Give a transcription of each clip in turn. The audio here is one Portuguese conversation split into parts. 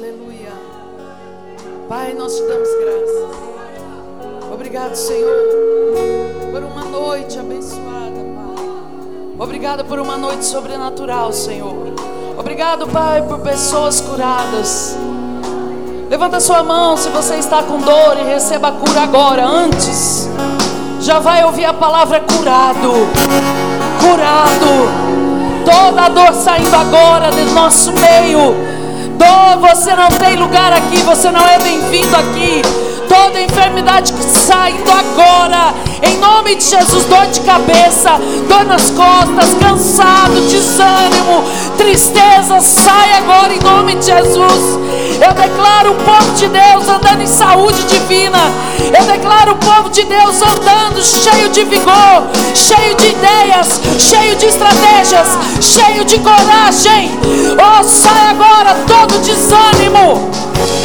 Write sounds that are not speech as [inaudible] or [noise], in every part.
Aleluia. Pai, nós te damos graças. Obrigado, Senhor, por uma noite abençoada, Pai. Obrigado por uma noite sobrenatural, Senhor. Obrigado, Pai, por pessoas curadas. Levanta sua mão se você está com dor e receba a cura agora, antes. Já vai ouvir a palavra curado. Curado. Toda a dor saindo agora do nosso meio. Dor, você não tem lugar aqui, você não é bem-vindo aqui toda enfermidade que saindo agora, em nome de Jesus, dor de cabeça, dor nas costas, cansado, desânimo, tristeza, sai agora em nome de Jesus. Eu declaro o povo de Deus andando em saúde divina. Eu declaro o povo de Deus andando cheio de vigor, cheio de ideias, cheio de estratégias, cheio de coragem. Oh, sai agora todo desânimo.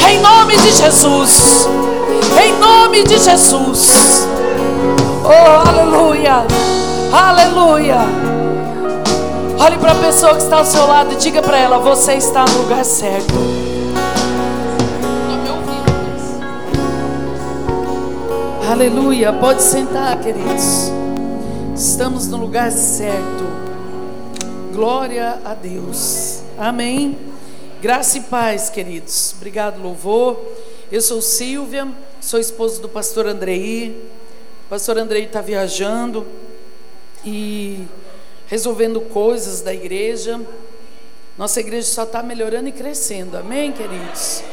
Em nome de Jesus. Em nome de Jesus. Oh, aleluia. Aleluia. Olhe para a pessoa que está ao seu lado e diga para ela: Você está no lugar certo. Aleluia. Pode sentar, queridos. Estamos no lugar certo. Glória a Deus. Amém. Graça e paz, queridos. Obrigado, louvor. Eu sou Silvia, sou esposa do pastor Andrei. O pastor Andrei está viajando e resolvendo coisas da igreja. Nossa igreja só está melhorando e crescendo, amém, queridos?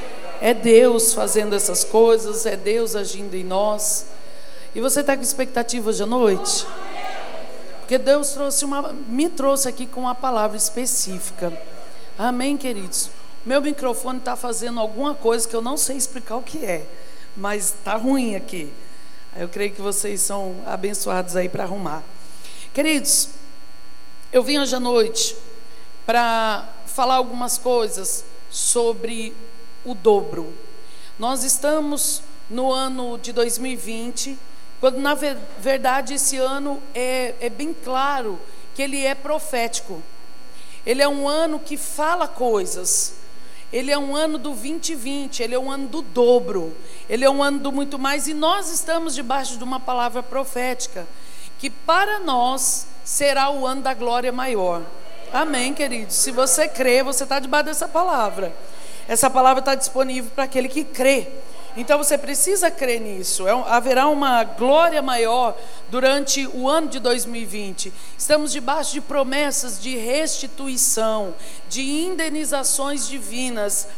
É Deus fazendo essas coisas, é Deus agindo em nós. E você está com expectativa hoje à noite? Porque Deus trouxe uma, me trouxe aqui com uma palavra específica. Amém, queridos? Meu microfone está fazendo alguma coisa que eu não sei explicar o que é, mas está ruim aqui. Eu creio que vocês são abençoados aí para arrumar. Queridos, eu vim hoje à noite para falar algumas coisas sobre o dobro. Nós estamos no ano de 2020, quando na verdade esse ano é, é bem claro que ele é profético. Ele é um ano que fala coisas. Ele é um ano do 2020, ele é um ano do dobro, ele é um ano do muito mais, e nós estamos debaixo de uma palavra profética, que para nós será o ano da glória maior. Amém, queridos? Se você crê, você está debaixo dessa palavra. Essa palavra está disponível para aquele que crê. Então você precisa crer nisso. É, haverá uma glória maior durante o ano de 2020. Estamos debaixo de promessas de restituição, de indenizações divinas.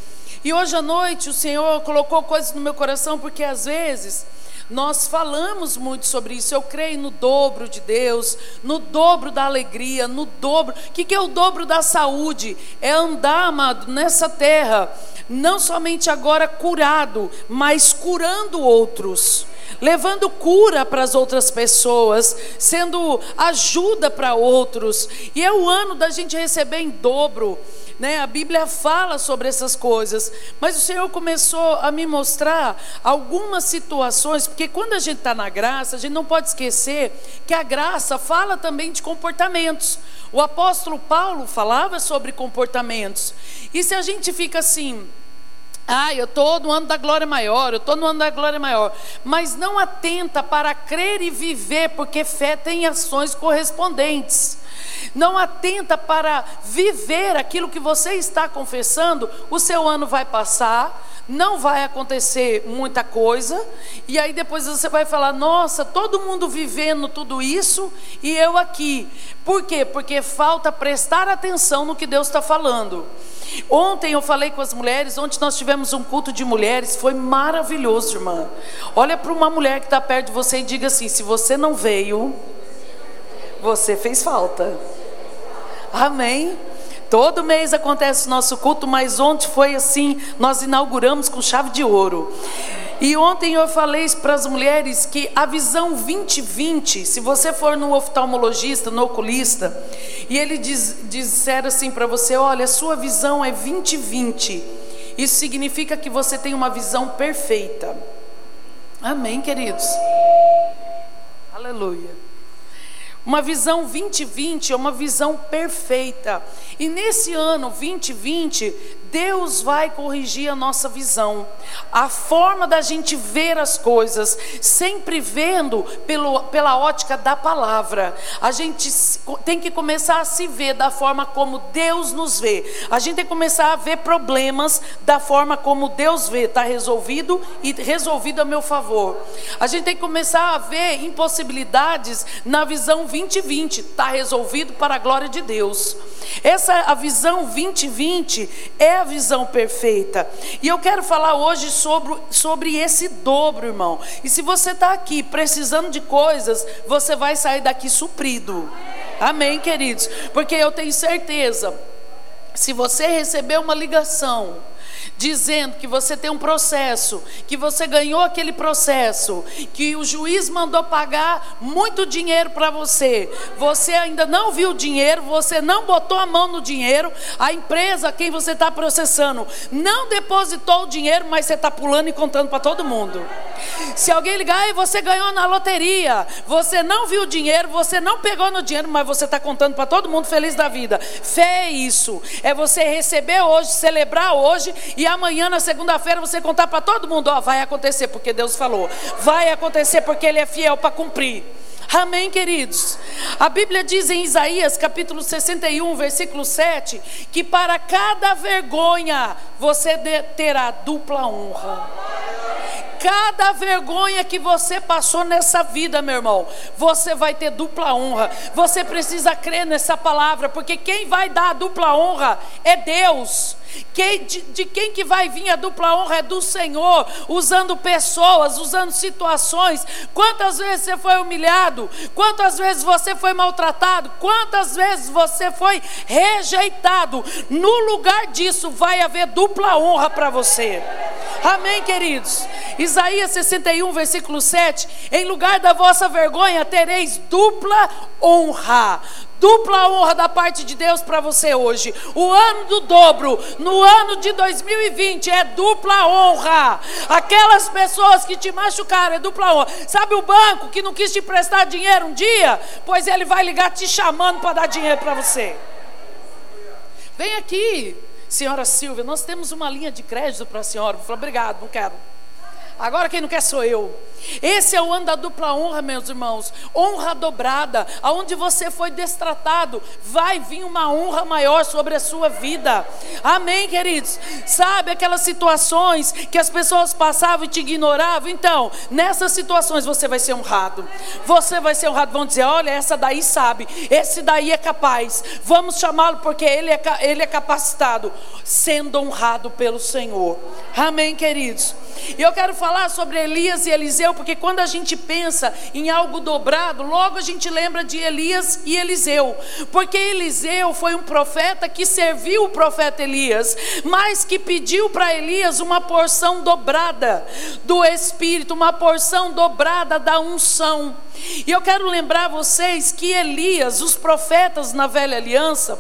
E hoje à noite o Senhor colocou coisas no meu coração, porque às vezes nós falamos muito sobre isso. Eu creio no dobro de Deus, no dobro da alegria, no dobro. O que, que é o dobro da saúde? É andar, amado, nessa terra, não somente agora curado, mas curando outros levando cura para as outras pessoas, sendo ajuda para outros. E é o ano da gente receber em dobro. Né? A Bíblia fala sobre essas coisas, mas o Senhor começou a me mostrar algumas situações, porque quando a gente está na graça, a gente não pode esquecer que a graça fala também de comportamentos. O apóstolo Paulo falava sobre comportamentos, e se a gente fica assim, ah, eu estou no ano da glória maior, eu estou no ano da glória maior. Mas não atenta para crer e viver, porque fé tem ações correspondentes. Não atenta para viver aquilo que você está confessando, o seu ano vai passar, não vai acontecer muita coisa, e aí depois você vai falar: nossa, todo mundo vivendo tudo isso e eu aqui. Por quê? Porque falta prestar atenção no que Deus está falando. Ontem eu falei com as mulheres, ontem nós tivemos um culto de mulheres, foi maravilhoso, irmã. Olha para uma mulher que está perto de você e diga assim: se você não veio, você fez falta. Amém. Todo mês acontece o nosso culto, mas ontem foi assim, nós inauguramos com chave de ouro. E ontem eu falei para as mulheres que a visão 2020, se você for no oftalmologista, no oculista, e ele diz, disser assim para você: olha, a sua visão é 2020, isso significa que você tem uma visão perfeita. Amém, queridos? Aleluia. Uma visão 2020 é uma visão perfeita. E nesse ano 2020, Deus vai corrigir a nossa visão, a forma da gente ver as coisas, sempre vendo pelo, pela ótica da palavra. A gente tem que começar a se ver da forma como Deus nos vê. A gente tem que começar a ver problemas da forma como Deus vê. Está resolvido e resolvido a meu favor. A gente tem que começar a ver impossibilidades na visão 2020. Está resolvido para a glória de Deus. Essa a visão 2020 é a visão perfeita. E eu quero falar hoje sobre, sobre esse dobro, irmão. E se você está aqui precisando de coisas, você vai sair daqui suprido. Amém, queridos? Porque eu tenho certeza, se você receber uma ligação, dizendo que você tem um processo, que você ganhou aquele processo, que o juiz mandou pagar muito dinheiro para você, você ainda não viu o dinheiro, você não botou a mão no dinheiro, a empresa a quem você está processando não depositou o dinheiro, mas você está pulando e contando para todo mundo. Se alguém ligar, e você ganhou na loteria, você não viu o dinheiro, você não pegou no dinheiro, mas você está contando para todo mundo feliz da vida. Fé é isso, é você receber hoje, celebrar hoje e amanhã, na segunda-feira, você contar para todo mundo: ó, vai acontecer porque Deus falou, vai acontecer porque Ele é fiel para cumprir. Amém, queridos? A Bíblia diz em Isaías capítulo 61, versículo 7, que para cada vergonha você terá dupla honra. Cada vergonha que você passou nessa vida, meu irmão, você vai ter dupla honra. Você precisa crer nessa palavra, porque quem vai dar a dupla honra é Deus. Quem, de, de, quem que vai vir a dupla honra é do Senhor, usando pessoas, usando situações. Quantas vezes você foi humilhado? Quantas vezes você foi maltratado? Quantas vezes você foi rejeitado? No lugar disso vai haver dupla honra para você. Amém, queridos? Isaías 61, versículo 7: Em lugar da vossa vergonha tereis dupla honra dupla honra da parte de Deus para você hoje. O ano do dobro, no ano de 2020, é dupla honra. Aquelas pessoas que te machucaram, é dupla honra. Sabe o banco que não quis te prestar dinheiro um dia? Pois ele vai ligar te chamando para dar dinheiro para você. Vem aqui, senhora Silvia, nós temos uma linha de crédito para a senhora. Eu falei, obrigado, não quero. Agora quem não quer sou eu. Esse é o ano da dupla honra, meus irmãos. Honra dobrada. Aonde você foi destratado, vai vir uma honra maior sobre a sua vida. Amém, queridos? Sabe aquelas situações que as pessoas passavam e te ignoravam? Então, nessas situações você vai ser honrado. Você vai ser honrado. Vão dizer: olha, essa daí sabe, esse daí é capaz. Vamos chamá-lo porque ele é, ele é capacitado, sendo honrado pelo Senhor. Amém, queridos? E eu quero falar sobre Elias e Eliseu, porque quando a gente pensa em algo dobrado, logo a gente lembra de Elias e Eliseu. Porque Eliseu foi um profeta que serviu o profeta Elias, mas que pediu para Elias uma porção dobrada do Espírito, uma porção dobrada da unção. E eu quero lembrar vocês que Elias, os profetas na velha aliança,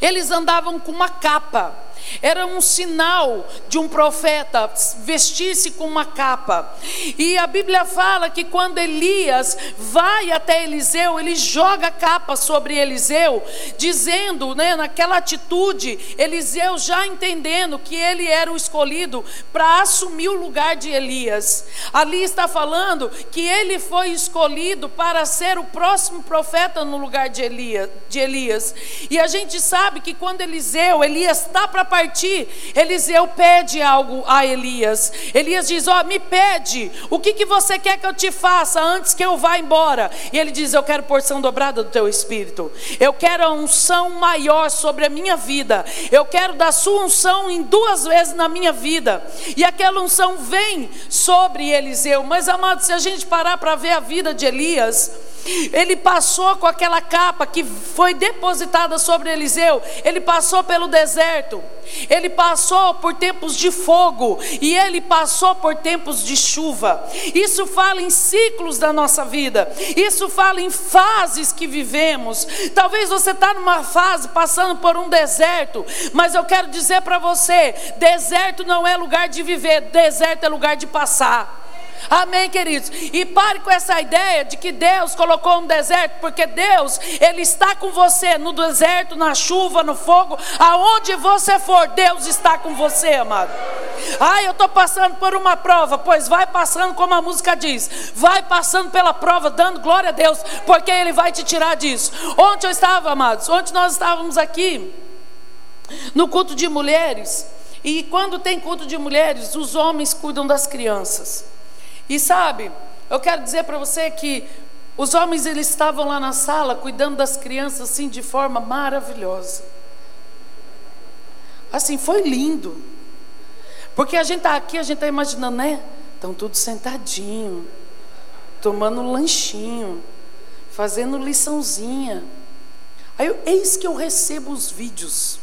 eles andavam com uma capa. Era um sinal de um profeta vestir-se com uma capa. E a Bíblia fala que quando Elias vai até Eliseu, ele joga a capa sobre Eliseu, dizendo, né, naquela atitude, Eliseu já entendendo que ele era o escolhido para assumir o lugar de Elias. Ali está falando que ele foi escolhido para ser o próximo profeta no lugar de Elias. De Elias. E a gente sabe que quando Eliseu, Elias está para partir, Eliseu pede algo a Elias. Elias diz: Ó, oh, me pede, o que, que você quer que eu te faça antes que eu vá embora? E ele diz: Eu quero porção dobrada do teu espírito, eu quero a unção maior sobre a minha vida, eu quero da sua unção em duas vezes na minha vida. E aquela unção vem sobre Eliseu. Mas, amado, se a gente parar para ver a vida de Elias, ele passou com aquela capa que foi depositada sobre Eliseu, ele passou pelo deserto, ele passou por tempos de fogo e ele passou por tempos de chuva. Isso fala em ciclos da nossa vida, isso fala em fases que vivemos. Talvez você está numa fase passando por um deserto, mas eu quero dizer para você: deserto não é lugar de viver, deserto é lugar de passar. Amém, queridos? E pare com essa ideia de que Deus colocou um deserto, porque Deus, Ele está com você no deserto, na chuva, no fogo, aonde você for, Deus está com você, amado. Ai, eu estou passando por uma prova, pois vai passando, como a música diz, vai passando pela prova, dando glória a Deus, porque Ele vai te tirar disso. Ontem eu estava, amados, ontem nós estávamos aqui no culto de mulheres. E quando tem culto de mulheres, os homens cuidam das crianças. E sabe, eu quero dizer para você que os homens eles estavam lá na sala cuidando das crianças assim de forma maravilhosa. Assim, foi lindo. Porque a gente está aqui, a gente está imaginando, né? Estão todos sentadinho, tomando lanchinho, fazendo liçãozinha. Aí, eis que eu recebo os vídeos.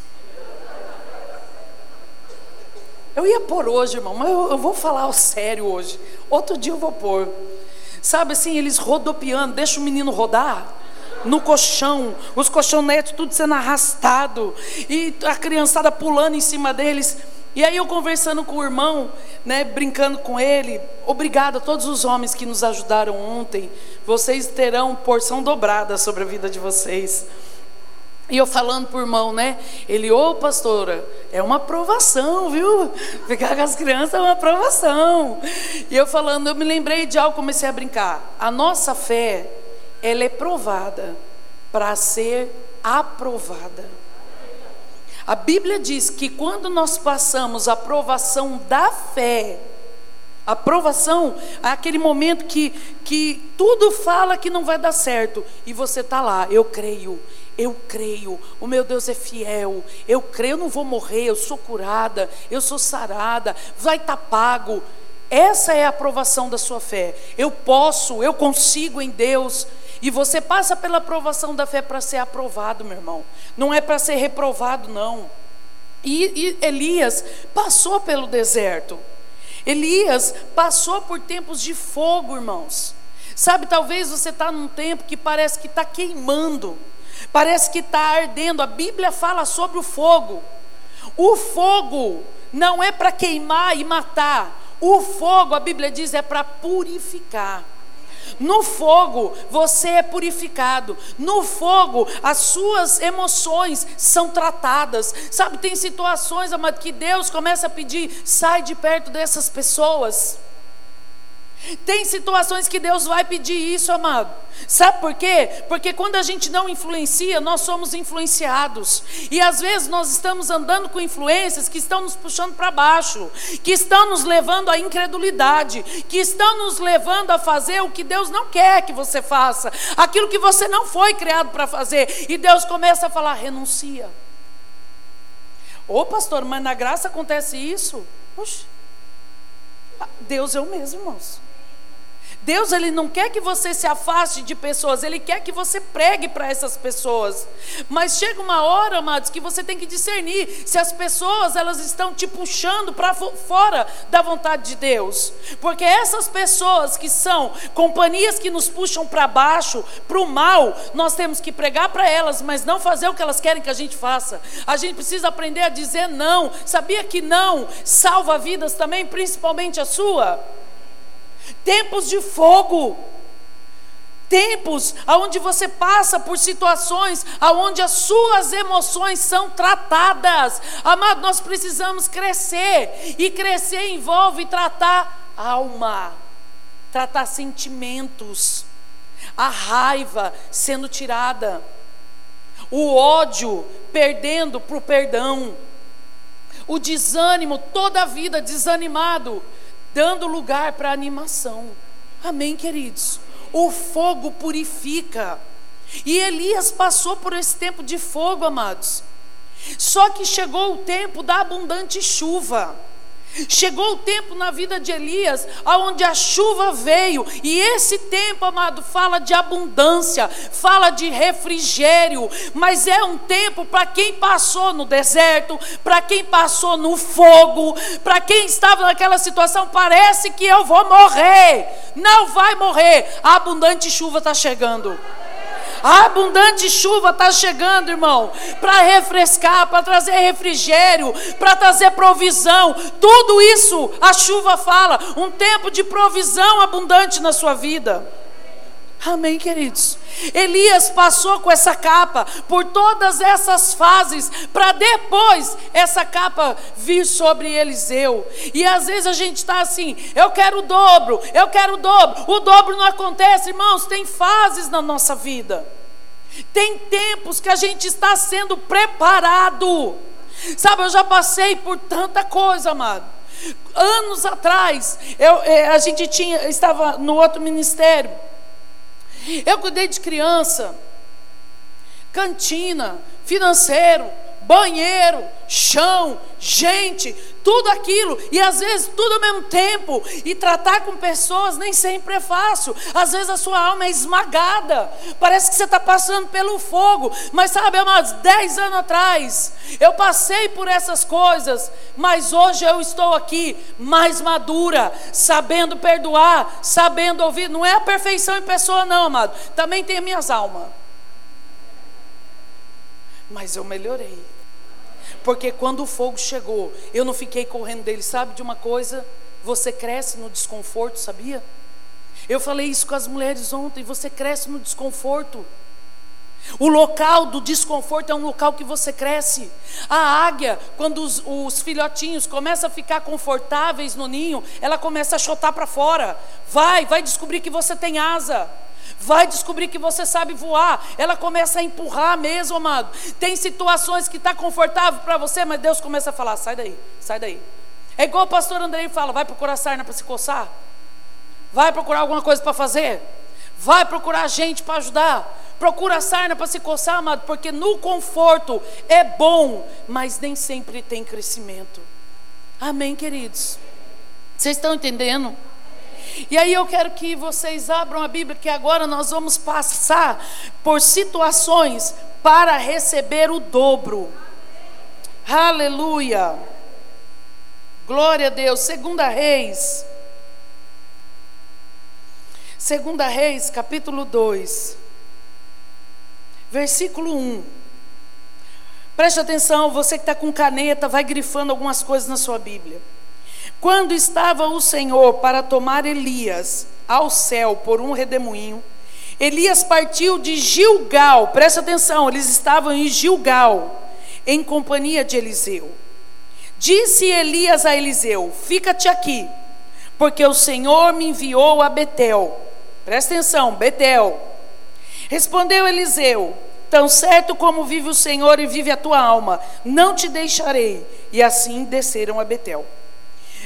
Eu ia pôr hoje, irmão, mas eu, eu vou falar sério hoje. Outro dia eu vou pôr. Sabe assim, eles rodopiando, deixa o menino rodar no colchão, os colchonetes tudo sendo arrastado, e a criançada pulando em cima deles. E aí eu conversando com o irmão, né, brincando com ele, obrigado a todos os homens que nos ajudaram ontem. Vocês terão porção dobrada sobre a vida de vocês. E eu falando por irmão, né? Ele, ô oh, pastora, é uma aprovação, viu? [laughs] Ficar com as crianças é uma aprovação. E eu falando, eu me lembrei de algo, comecei a brincar. A nossa fé, ela é provada para ser aprovada. A Bíblia diz que quando nós passamos a provação da fé, a provação é aquele momento que, que tudo fala que não vai dar certo, e você está lá, eu creio, eu creio, o meu Deus é fiel. Eu creio, eu não vou morrer, eu sou curada, eu sou sarada, vai estar tá pago. Essa é a aprovação da sua fé. Eu posso, eu consigo em Deus. E você passa pela aprovação da fé para ser aprovado, meu irmão. Não é para ser reprovado, não. E, e Elias passou pelo deserto. Elias passou por tempos de fogo, irmãos. Sabe, talvez você está num tempo que parece que está queimando. Parece que está ardendo. A Bíblia fala sobre o fogo. O fogo não é para queimar e matar. O fogo, a Bíblia diz, é para purificar. No fogo você é purificado. No fogo as suas emoções são tratadas. Sabe, tem situações, amado, que Deus começa a pedir: sai de perto dessas pessoas. Tem situações que Deus vai pedir isso, amado. Sabe por quê? Porque quando a gente não influencia, nós somos influenciados. E às vezes nós estamos andando com influências que estão nos puxando para baixo, que estão nos levando à incredulidade, que estão nos levando a fazer o que Deus não quer que você faça, aquilo que você não foi criado para fazer. E Deus começa a falar: renuncia. Ô pastor, mas na graça acontece isso? Oxe, Deus é o mesmo, irmãos. Deus ele não quer que você se afaste de pessoas, ele quer que você pregue para essas pessoas. Mas chega uma hora, amados, que você tem que discernir se as pessoas elas estão te puxando para fora da vontade de Deus. Porque essas pessoas que são companhias que nos puxam para baixo, para o mal, nós temos que pregar para elas, mas não fazer o que elas querem que a gente faça. A gente precisa aprender a dizer não. Sabia que não salva vidas também, principalmente a sua? Tempos de fogo, tempos aonde você passa por situações aonde as suas emoções são tratadas. Amado, nós precisamos crescer. E crescer envolve tratar alma, tratar sentimentos, a raiva sendo tirada, o ódio perdendo para o perdão, o desânimo toda a vida desanimado dando lugar para animação. Amém, queridos? O fogo purifica. E Elias passou por esse tempo de fogo, amados. Só que chegou o tempo da abundante chuva. Chegou o tempo na vida de Elias, aonde a chuva veio, e esse tempo, amado, fala de abundância, fala de refrigério, mas é um tempo para quem passou no deserto, para quem passou no fogo, para quem estava naquela situação, parece que eu vou morrer. Não vai morrer. A abundante chuva está chegando. A abundante chuva está chegando, irmão, para refrescar, para trazer refrigério, para trazer provisão. Tudo isso a chuva fala. Um tempo de provisão abundante na sua vida. Amém, queridos? Elias passou com essa capa por todas essas fases, para depois essa capa vir sobre Eliseu. E às vezes a gente está assim: eu quero o dobro, eu quero o dobro. O dobro não acontece, irmãos, tem fases na nossa vida, tem tempos que a gente está sendo preparado. Sabe, eu já passei por tanta coisa, amado. Anos atrás, eu, eh, a gente tinha, estava no outro ministério. Eu cuidei de criança, cantina, financeiro, banheiro, chão, gente, tudo aquilo, e às vezes tudo ao mesmo tempo, e tratar com pessoas nem sempre é fácil, às vezes a sua alma é esmagada, parece que você está passando pelo fogo, mas sabe, amados, dez anos atrás, eu passei por essas coisas, mas hoje eu estou aqui, mais madura, sabendo perdoar, sabendo ouvir, não é a perfeição em pessoa, não, amado, também tem minhas almas, mas eu melhorei. Porque quando o fogo chegou, eu não fiquei correndo dele. Sabe de uma coisa? Você cresce no desconforto, sabia? Eu falei isso com as mulheres ontem. Você cresce no desconforto. O local do desconforto é um local que você cresce. A águia, quando os, os filhotinhos começam a ficar confortáveis no ninho, ela começa a chotar para fora. Vai, vai descobrir que você tem asa. Vai descobrir que você sabe voar. Ela começa a empurrar mesmo, amado. Tem situações que está confortável para você, mas Deus começa a falar: sai daí, sai daí. É igual o pastor Andrei fala: vai procurar sarna para se coçar. Vai procurar alguma coisa para fazer. Vai procurar gente para ajudar. Procura sarna para se coçar, amado, porque no conforto é bom, mas nem sempre tem crescimento. Amém, queridos? Vocês estão entendendo? E aí eu quero que vocês abram a Bíblia, que agora nós vamos passar por situações para receber o dobro. Aleluia. Glória a Deus. Segunda Reis. Segunda Reis, capítulo 2. Versículo 1. Preste atenção, você que está com caneta, vai grifando algumas coisas na sua Bíblia. Quando estava o Senhor para tomar Elias ao céu por um redemoinho, Elias partiu de Gilgal, presta atenção, eles estavam em Gilgal, em companhia de Eliseu. Disse Elias a Eliseu: Fica-te aqui, porque o Senhor me enviou a Betel. Presta atenção, Betel. Respondeu Eliseu: Tão certo como vive o Senhor e vive a tua alma, não te deixarei. E assim desceram a Betel.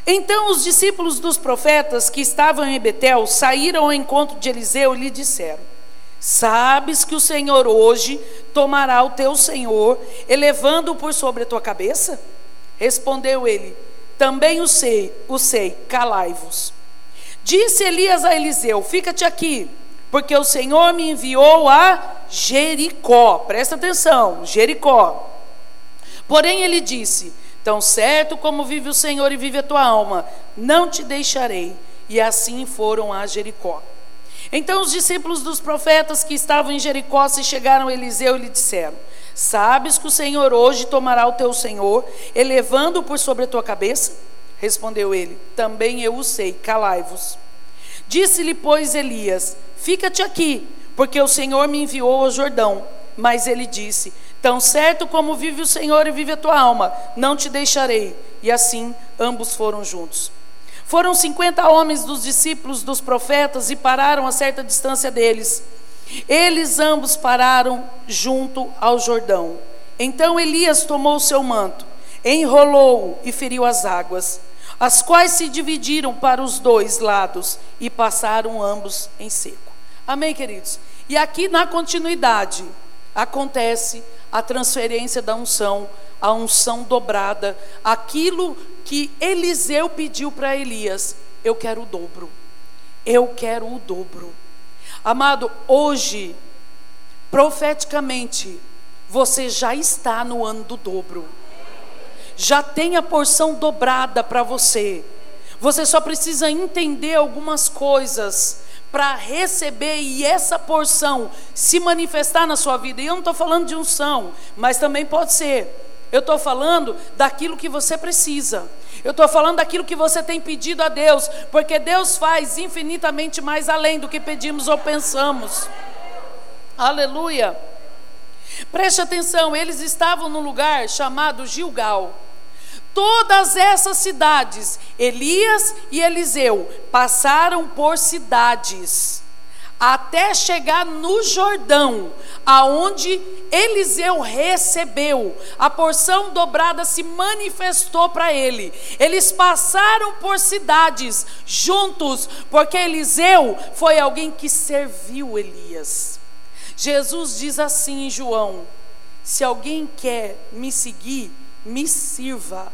Então os discípulos dos profetas que estavam em Betel saíram ao encontro de Eliseu e lhe disseram: Sabes que o Senhor hoje tomará o teu senhor, elevando-o por sobre a tua cabeça? Respondeu ele: Também o sei, o sei, calai-vos. Disse Elias a Eliseu: Fica-te aqui, porque o Senhor me enviou a Jericó. Presta atenção, Jericó. Porém ele disse: Tão certo como vive o Senhor e vive a tua alma, não te deixarei. E assim foram a Jericó. Então os discípulos dos profetas que estavam em Jericó se chegaram a Eliseu e lhe disseram: Sabes que o Senhor hoje tomará o teu senhor, elevando-o por sobre a tua cabeça? Respondeu ele: Também eu o sei, calai-vos. Disse-lhe, pois, Elias: Fica-te aqui, porque o Senhor me enviou ao Jordão. Mas ele disse: Tão certo como vive o Senhor e vive a tua alma, não te deixarei. E assim ambos foram juntos. Foram cinquenta homens dos discípulos dos profetas e pararam a certa distância deles. Eles ambos pararam junto ao Jordão. Então Elias tomou o seu manto, enrolou-o e feriu as águas, as quais se dividiram para os dois lados e passaram ambos em seco. Amém, queridos? E aqui na continuidade acontece a transferência da unção, a unção dobrada, aquilo que Eliseu pediu para Elias: eu quero o dobro, eu quero o dobro. Amado, hoje, profeticamente, você já está no ano do dobro, já tem a porção dobrada para você. Você só precisa entender algumas coisas para receber e essa porção se manifestar na sua vida. E eu não estou falando de unção, mas também pode ser. Eu estou falando daquilo que você precisa. Eu estou falando daquilo que você tem pedido a Deus, porque Deus faz infinitamente mais além do que pedimos ou pensamos. Aleluia. Preste atenção, eles estavam num lugar chamado Gilgal. Todas essas cidades, Elias e Eliseu, passaram por cidades até chegar no Jordão, aonde Eliseu recebeu, a porção dobrada se manifestou para ele. Eles passaram por cidades juntos, porque Eliseu foi alguém que serviu Elias. Jesus diz assim em João: Se alguém quer me seguir, me sirva,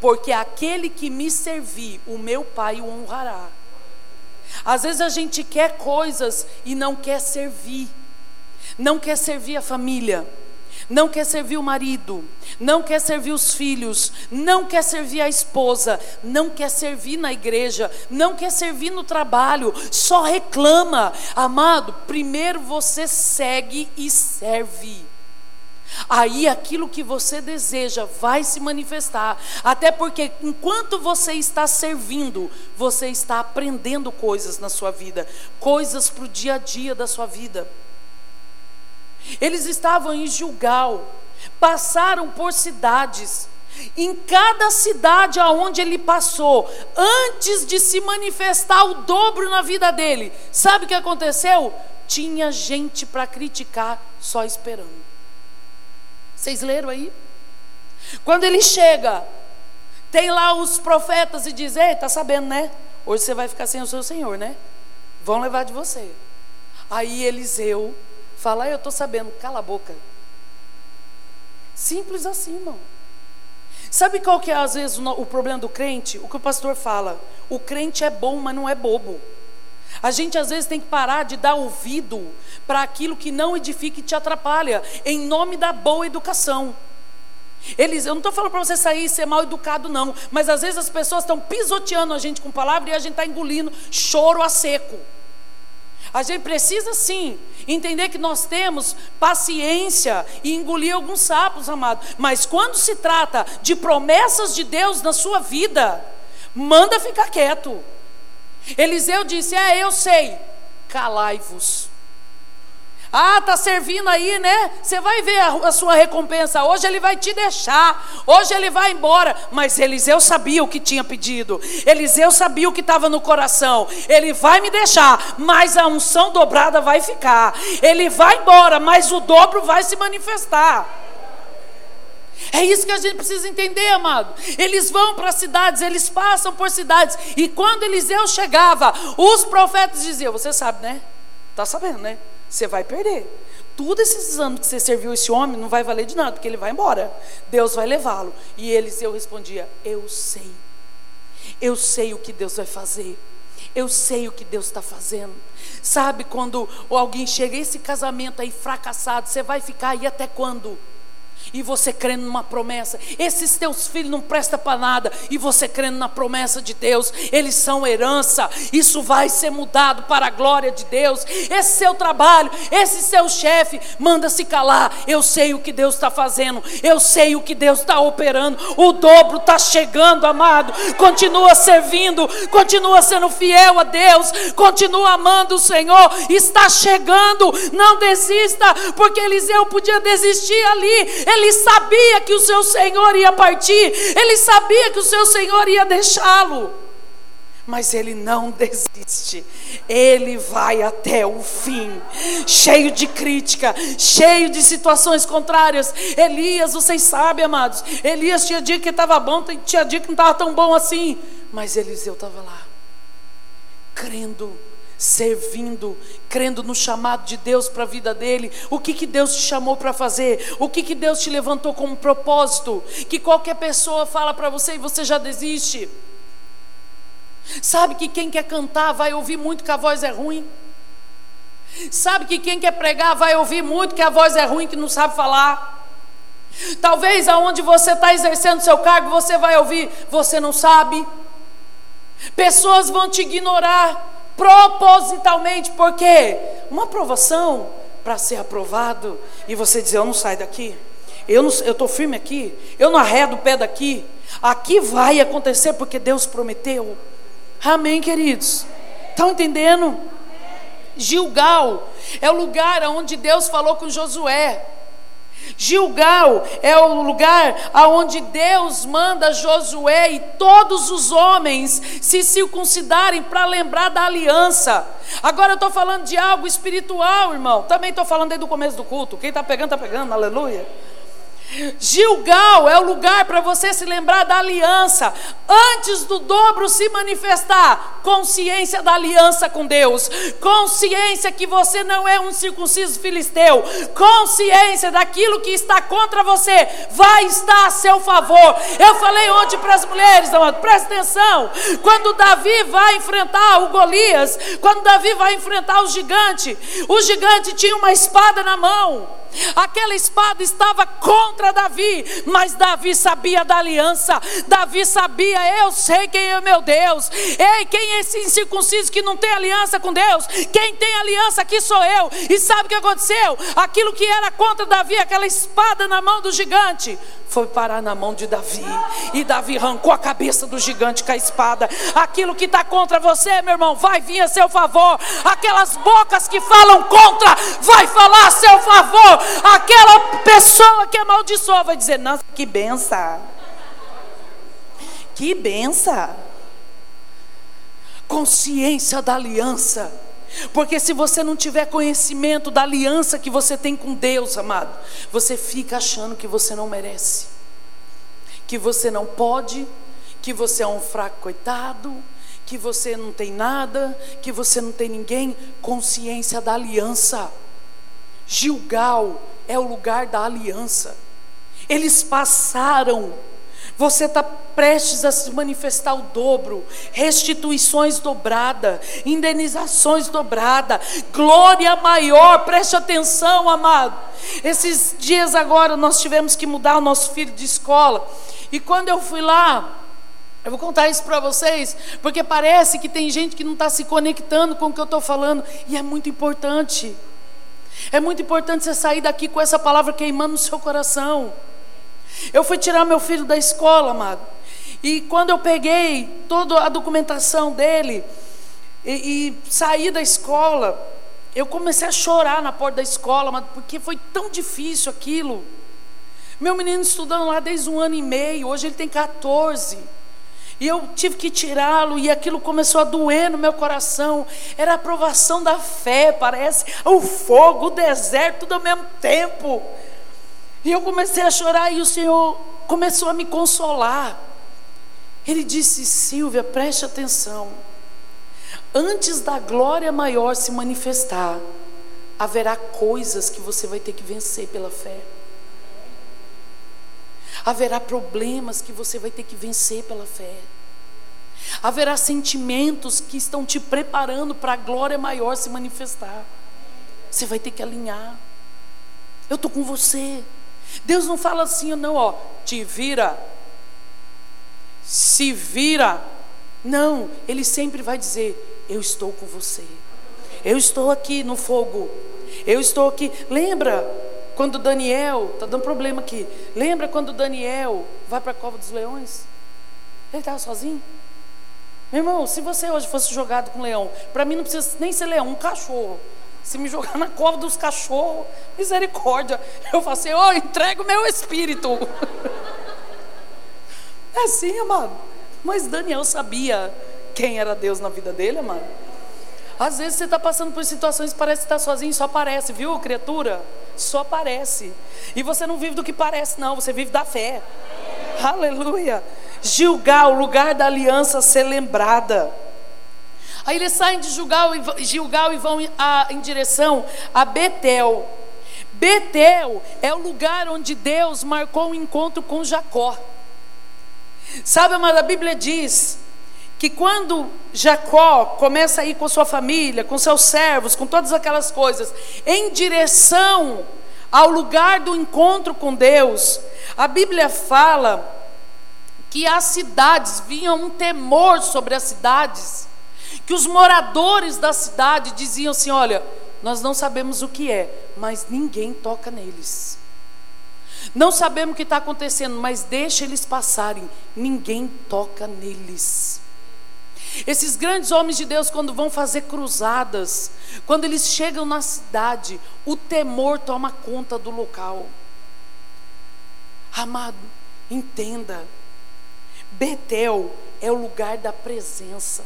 porque aquele que me servir, o meu Pai o honrará. Às vezes a gente quer coisas e não quer servir, não quer servir a família, não quer servir o marido, não quer servir os filhos, não quer servir a esposa, não quer servir na igreja, não quer servir no trabalho, só reclama. Amado, primeiro você segue e serve. Aí aquilo que você deseja vai se manifestar. Até porque enquanto você está servindo, você está aprendendo coisas na sua vida, coisas para o dia a dia da sua vida. Eles estavam em Gilgal, passaram por cidades. Em cada cidade aonde ele passou, antes de se manifestar o dobro na vida dele, sabe o que aconteceu? Tinha gente para criticar só esperando. Vocês leram aí? Quando ele chega, tem lá os profetas e diz: Ei, tá sabendo, né? Hoje você vai ficar sem o seu Senhor, né? Vão levar de você. Aí Eliseu fala: Eu estou sabendo, cala a boca. Simples assim, irmão. Sabe qual que é às vezes o, o problema do crente? O que o pastor fala: o crente é bom, mas não é bobo. A gente às vezes tem que parar de dar ouvido para aquilo que não edifica e te atrapalha, em nome da boa educação. Eles, eu não estou falando para você sair e ser mal educado, não, mas às vezes as pessoas estão pisoteando a gente com palavra e a gente está engolindo choro a seco. A gente precisa sim entender que nós temos paciência e engolir alguns sapos, amado. Mas quando se trata de promessas de Deus na sua vida, manda ficar quieto. Eliseu disse: É, eu sei, calai-vos. Ah, tá servindo aí, né? Você vai ver a, a, sua recompensa. Hoje ele vai te deixar. Hoje ele vai embora. Mas Eliseu sabia o que tinha pedido. Eliseu sabia o que estava no coração. Ele vai me deixar, mas a unção dobrada vai ficar. Ele vai embora, mas o dobro vai se manifestar. É isso que a gente precisa entender, amado. Eles vão para cidades, eles passam por cidades. E quando Eliseu chegava, os profetas diziam: Você sabe, né? Está sabendo, né? Você vai perder. Tudo esses anos que você serviu esse homem não vai valer de nada, porque ele vai embora. Deus vai levá-lo. E Eliseu respondia: Eu sei. Eu sei o que Deus vai fazer. Eu sei o que Deus está fazendo. Sabe quando alguém chega, esse casamento aí fracassado, você vai ficar aí até quando? E você crendo numa promessa. Esses teus filhos não prestam para nada e você crendo na promessa de Deus, eles são herança. Isso vai ser mudado para a glória de Deus. Esse seu trabalho, esse seu chefe, manda se calar. Eu sei o que Deus está fazendo, eu sei o que Deus está operando. O dobro está chegando, amado. Continua servindo, continua sendo fiel a Deus, continua amando o Senhor. Está chegando, não desista, porque Eliseu podia desistir ali. Ele sabia que o seu Senhor ia partir, ele sabia que o seu Senhor ia deixá-lo. Mas ele não [laughs] desiste, ele vai até o fim, cheio de crítica, cheio de situações contrárias. Elias, vocês sabem, amados, Elias tinha dia que estava bom, tinha dia que não estava tão bom assim, mas Eliseu estava lá, crendo servindo, crendo no chamado de Deus para a vida dele. O que, que Deus te chamou para fazer? O que, que Deus te levantou como propósito? Que qualquer pessoa fala para você e você já desiste. Sabe que quem quer cantar vai ouvir muito que a voz é ruim. Sabe que quem quer pregar vai ouvir muito que a voz é ruim, que não sabe falar. Talvez aonde você está exercendo seu cargo, você vai ouvir, você não sabe. Pessoas vão te ignorar propositalmente, porque uma aprovação para ser aprovado e você dizer: Eu não saio daqui, eu estou firme aqui, eu não arredo o pé daqui, aqui vai acontecer porque Deus prometeu. Amém, queridos? Estão entendendo? Gilgal é o lugar onde Deus falou com Josué. Gilgal é o lugar aonde Deus manda Josué e todos os homens se circuncidarem para lembrar da aliança. Agora eu estou falando de algo espiritual, irmão. Também estou falando desde o começo do culto. Quem está pegando, está pegando, aleluia. Gilgal é o lugar para você se lembrar da aliança. Antes do dobro se manifestar, consciência da aliança com Deus, consciência que você não é um circunciso filisteu, consciência daquilo que está contra você vai estar a seu favor. Eu falei ontem para as mulheres, amado, presta atenção. Quando Davi vai enfrentar o Golias, quando Davi vai enfrentar o gigante, o gigante tinha uma espada na mão. Aquela espada estava contra Davi, mas Davi sabia da aliança. Davi sabia, eu sei quem é meu Deus. Ei, quem é esse incircunciso que não tem aliança com Deus? Quem tem aliança aqui sou eu. E sabe o que aconteceu? Aquilo que era contra Davi, aquela espada na mão do gigante, foi parar na mão de Davi. E Davi arrancou a cabeça do gigante com a espada. Aquilo que está contra você, meu irmão, vai vir a seu favor. Aquelas bocas que falam contra, vai falar a seu favor. Aquela pessoa que amaldiçoa vai dizer: Nossa, que benção. Que benção. Consciência da aliança. Porque se você não tiver conhecimento da aliança que você tem com Deus, amado, você fica achando que você não merece, que você não pode, que você é um fraco coitado, que você não tem nada, que você não tem ninguém. Consciência da aliança. Gilgal é o lugar da aliança. Eles passaram. Você está prestes a se manifestar o dobro, restituições dobrada, indenizações dobrada, glória maior. Preste atenção, amado. Esses dias agora nós tivemos que mudar o nosso filho de escola. E quando eu fui lá, eu vou contar isso para vocês, porque parece que tem gente que não está se conectando com o que eu estou falando, e é muito importante. É muito importante você sair daqui com essa palavra queimando no seu coração. Eu fui tirar meu filho da escola, amado. E quando eu peguei toda a documentação dele e, e saí da escola, eu comecei a chorar na porta da escola, amado, porque foi tão difícil aquilo. Meu menino estudando lá desde um ano e meio, hoje ele tem 14. E eu tive que tirá-lo, e aquilo começou a doer no meu coração. Era a aprovação da fé, parece. O fogo, o deserto, ao mesmo tempo. E eu comecei a chorar, e o Senhor começou a me consolar. Ele disse: Silvia, preste atenção. Antes da glória maior se manifestar, haverá coisas que você vai ter que vencer pela fé. Haverá problemas que você vai ter que vencer pela fé. Haverá sentimentos que estão te preparando para a glória maior se manifestar. Você vai ter que alinhar. Eu estou com você. Deus não fala assim, não, ó, te vira, se vira. Não, Ele sempre vai dizer: Eu estou com você. Eu estou aqui no fogo. Eu estou aqui. Lembra quando Daniel, está dando problema aqui. Lembra quando Daniel vai para a cova dos leões? Ele estava sozinho? Meu irmão, se você hoje fosse jogado com leão, para mim não precisa nem ser leão, um cachorro. Se me jogar na cova dos cachorros, misericórdia. Eu falo assim, oh, entrega o meu espírito. [laughs] É assim, amado. Mas Daniel sabia quem era Deus na vida dele, amado. Às vezes você está passando por situações parece que está sozinho, só parece, viu, criatura? Só parece. E você não vive do que parece, não, você vive da fé. Aleluia. Gilgal, lugar da aliança ser lembrada. Aí eles saem de Gilgal, Gilgal e vão a, em direção a Betel. Betel é o lugar onde Deus marcou o um encontro com Jacó. Sabe, mas a Bíblia diz que quando Jacó começa a ir com sua família, com seus servos, com todas aquelas coisas, em direção ao lugar do encontro com Deus, a Bíblia fala que as cidades vinham um temor sobre as cidades, que os moradores da cidade diziam assim: olha, nós não sabemos o que é, mas ninguém toca neles. Não sabemos o que está acontecendo, mas deixa eles passarem, ninguém toca neles. Esses grandes homens de Deus, quando vão fazer cruzadas, quando eles chegam na cidade, o temor toma conta do local. Amado, entenda, Betel é o lugar da presença.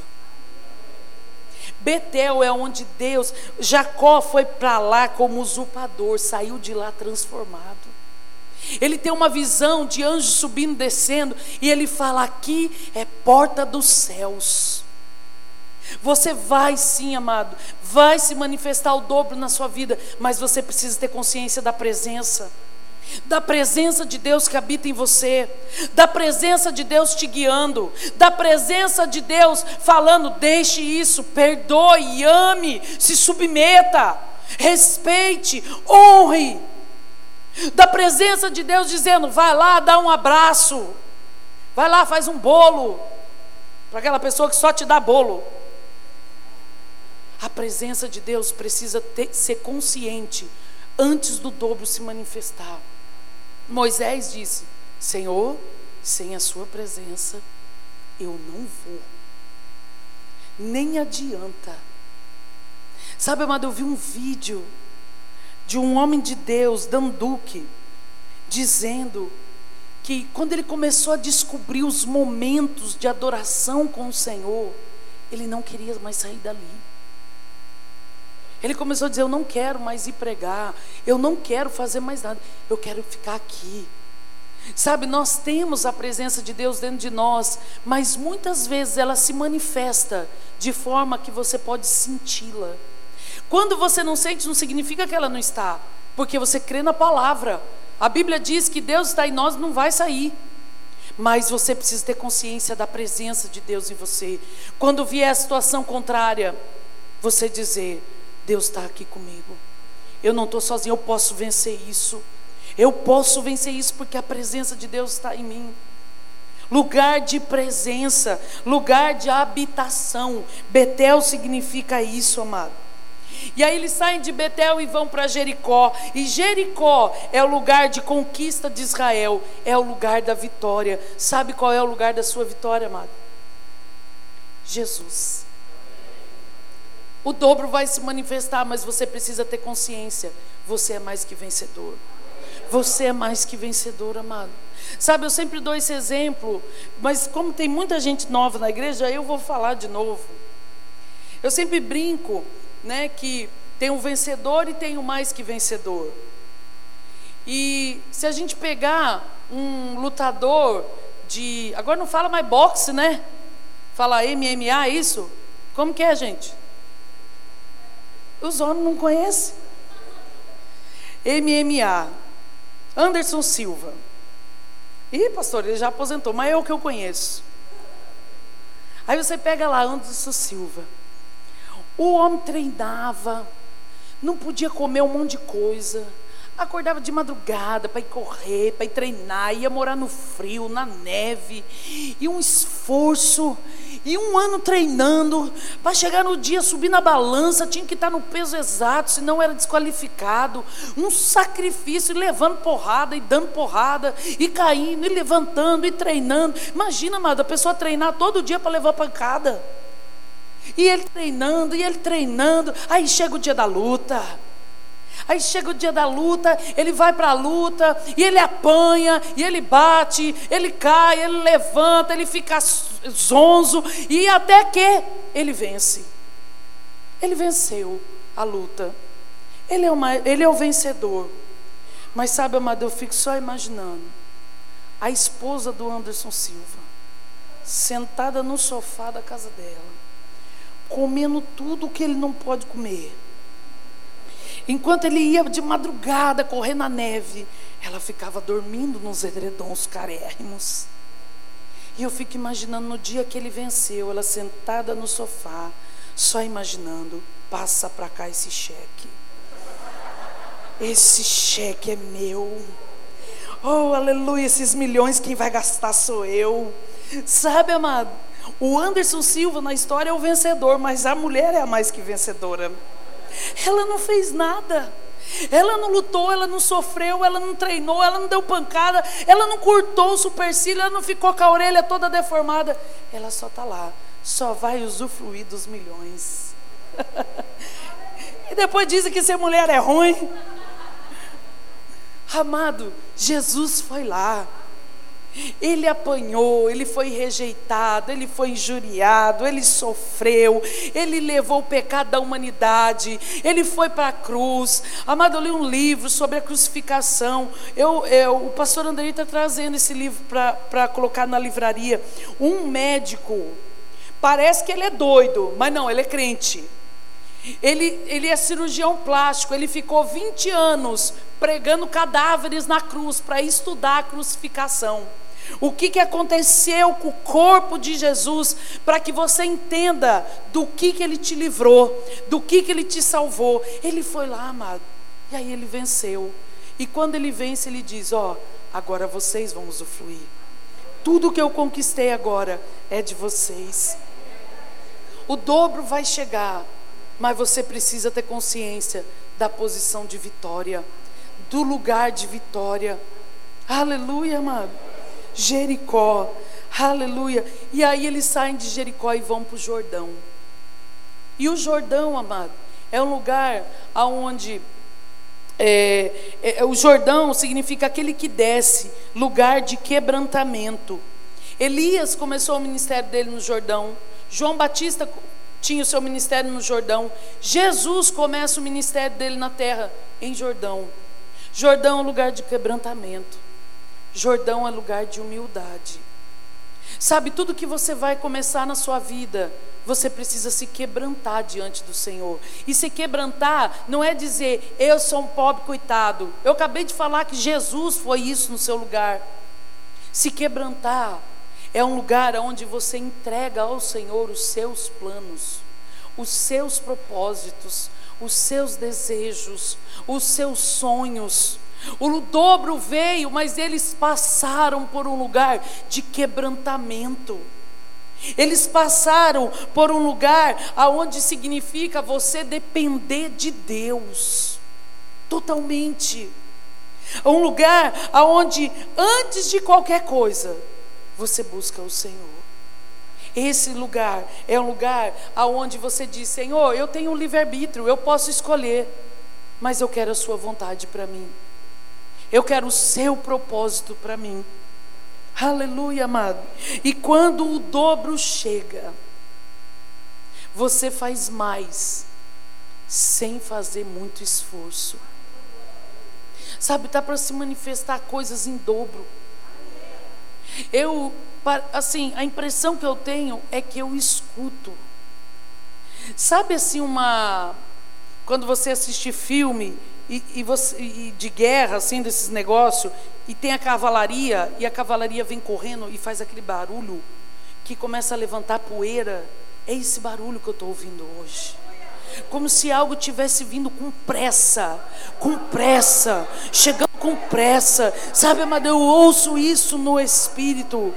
Betel é onde Deus, Jacó foi para lá como usurpador, saiu de lá transformado. Ele tem uma visão de anjo subindo, descendo, e ele fala: aqui é porta dos céus. Você vai sim, amado, vai se manifestar o dobro na sua vida, mas você precisa ter consciência da presença. Da presença de Deus que habita em você, da presença de Deus te guiando, da presença de Deus falando: deixe isso, perdoe, ame, se submeta, respeite, honre, da presença de Deus dizendo: vai lá, dá um abraço, vai lá, faz um bolo, para aquela pessoa que só te dá bolo. A presença de Deus precisa ter, ser consciente antes do dobro se manifestar. Moisés disse: Senhor, sem a Sua presença, eu não vou. Nem adianta. Sabe, amado, eu vi um vídeo de um homem de Deus, Dan Duque, dizendo que quando ele começou a descobrir os momentos de adoração com o Senhor, ele não queria mais sair dali. Ele começou a dizer: Eu não quero mais ir pregar, eu não quero fazer mais nada, eu quero ficar aqui. Sabe, nós temos a presença de Deus dentro de nós, mas muitas vezes ela se manifesta de forma que você pode senti-la. Quando você não sente, não significa que ela não está, porque você crê na palavra. A Bíblia diz que Deus está em nós, não vai sair. Mas você precisa ter consciência da presença de Deus em você. Quando vier a situação contrária, você dizer: Deus está aqui comigo. Eu não estou sozinho, eu posso vencer isso. Eu posso vencer isso porque a presença de Deus está em mim. Lugar de presença, lugar de habitação. Betel significa isso, amado. E aí eles saem de Betel e vão para Jericó. E Jericó é o lugar de conquista de Israel, é o lugar da vitória. Sabe qual é o lugar da sua vitória, amado? Jesus. O dobro vai se manifestar, mas você precisa ter consciência. Você é mais que vencedor. Você é mais que vencedor, amado. Sabe, eu sempre dou esse exemplo, mas como tem muita gente nova na igreja, eu vou falar de novo. Eu sempre brinco, né, que tem um vencedor e tem um mais que vencedor. E se a gente pegar um lutador de, agora não fala mais boxe, né? Fala MMA, isso? Como que é, gente? Os homens não conhecem. MMA. Anderson Silva. Ih, pastor, ele já aposentou, mas é o que eu conheço. Aí você pega lá Anderson Silva. O homem treinava, não podia comer um monte de coisa Acordava de madrugada para ir correr, para ir treinar, ia morar no frio, na neve, e um esforço, e um ano treinando, para chegar no dia, subir na balança, tinha que estar no peso exato, senão era desqualificado. Um sacrifício, levando porrada e dando porrada, e caindo, e levantando, e treinando. Imagina, amado, a pessoa treinar todo dia para levar pancada. E ele treinando, e ele treinando, aí chega o dia da luta. Aí chega o dia da luta, ele vai para a luta, e ele apanha, e ele bate, ele cai, ele levanta, ele fica zonzo, e até que ele vence. Ele venceu a luta. Ele é, uma, ele é o vencedor. Mas sabe, amado, eu fico só imaginando a esposa do Anderson Silva, sentada no sofá da casa dela, comendo tudo que ele não pode comer Enquanto ele ia de madrugada correr na neve, ela ficava dormindo nos edredons carérrimos. E eu fico imaginando no dia que ele venceu, ela sentada no sofá, só imaginando: passa para cá esse cheque. Esse cheque é meu. Oh, aleluia, esses milhões quem vai gastar sou eu. Sabe, amado? O Anderson Silva na história é o vencedor, mas a mulher é a mais que vencedora. Ela não fez nada. Ela não lutou, ela não sofreu, ela não treinou, ela não deu pancada, ela não cortou o supercílio, ela não ficou com a orelha toda deformada. Ela só está lá, só vai usufruir dos milhões. [laughs] e depois dizem que ser mulher é ruim. Amado, Jesus foi lá. Ele apanhou, ele foi rejeitado, ele foi injuriado, ele sofreu, ele levou o pecado da humanidade, ele foi para a cruz. Amado, eu li um livro sobre a crucificação. Eu, eu o pastor Andrei está trazendo esse livro para colocar na livraria. Um médico, parece que ele é doido, mas não, ele é crente. Ele, ele é cirurgião plástico, ele ficou 20 anos pregando cadáveres na cruz para estudar a crucificação. O que, que aconteceu com o corpo de Jesus, para que você entenda do que, que ele te livrou, do que, que ele te salvou. Ele foi lá, amado, e aí ele venceu. E quando ele vence, ele diz: Ó, oh, agora vocês vão usufruir. Tudo que eu conquistei agora é de vocês. O dobro vai chegar, mas você precisa ter consciência da posição de vitória, do lugar de vitória. Aleluia, amado. Jericó. Aleluia. E aí eles saem de Jericó e vão para o Jordão. E o Jordão, amado, é um lugar aonde é, é, é, o Jordão significa aquele que desce, lugar de quebrantamento. Elias começou o ministério dele no Jordão. João Batista tinha o seu ministério no Jordão. Jesus começa o ministério dele na terra, em Jordão. Jordão é um lugar de quebrantamento. Jordão é lugar de humildade. Sabe, tudo que você vai começar na sua vida, você precisa se quebrantar diante do Senhor. E se quebrantar não é dizer, eu sou um pobre coitado. Eu acabei de falar que Jesus foi isso no seu lugar. Se quebrantar é um lugar onde você entrega ao Senhor os seus planos, os seus propósitos, os seus desejos, os seus sonhos. O dobro veio, mas eles passaram por um lugar de quebrantamento. Eles passaram por um lugar aonde significa você depender de Deus totalmente. Um lugar aonde antes de qualquer coisa você busca o Senhor. Esse lugar é um lugar aonde você diz: Senhor, eu tenho um livre-arbítrio, eu posso escolher, mas eu quero a Sua vontade para mim. Eu quero o seu propósito para mim. Aleluia, amado. E quando o dobro chega, você faz mais sem fazer muito esforço. Sabe, tá para se manifestar coisas em dobro. Eu, assim, a impressão que eu tenho é que eu escuto. Sabe assim uma quando você assiste filme e, e, você, e de guerra, assim, desses negócios, e tem a cavalaria, e a cavalaria vem correndo e faz aquele barulho que começa a levantar poeira. É esse barulho que eu estou ouvindo hoje. Como se algo tivesse vindo com pressa, com pressa, chegando com pressa. Sabe, amado, eu ouço isso no espírito.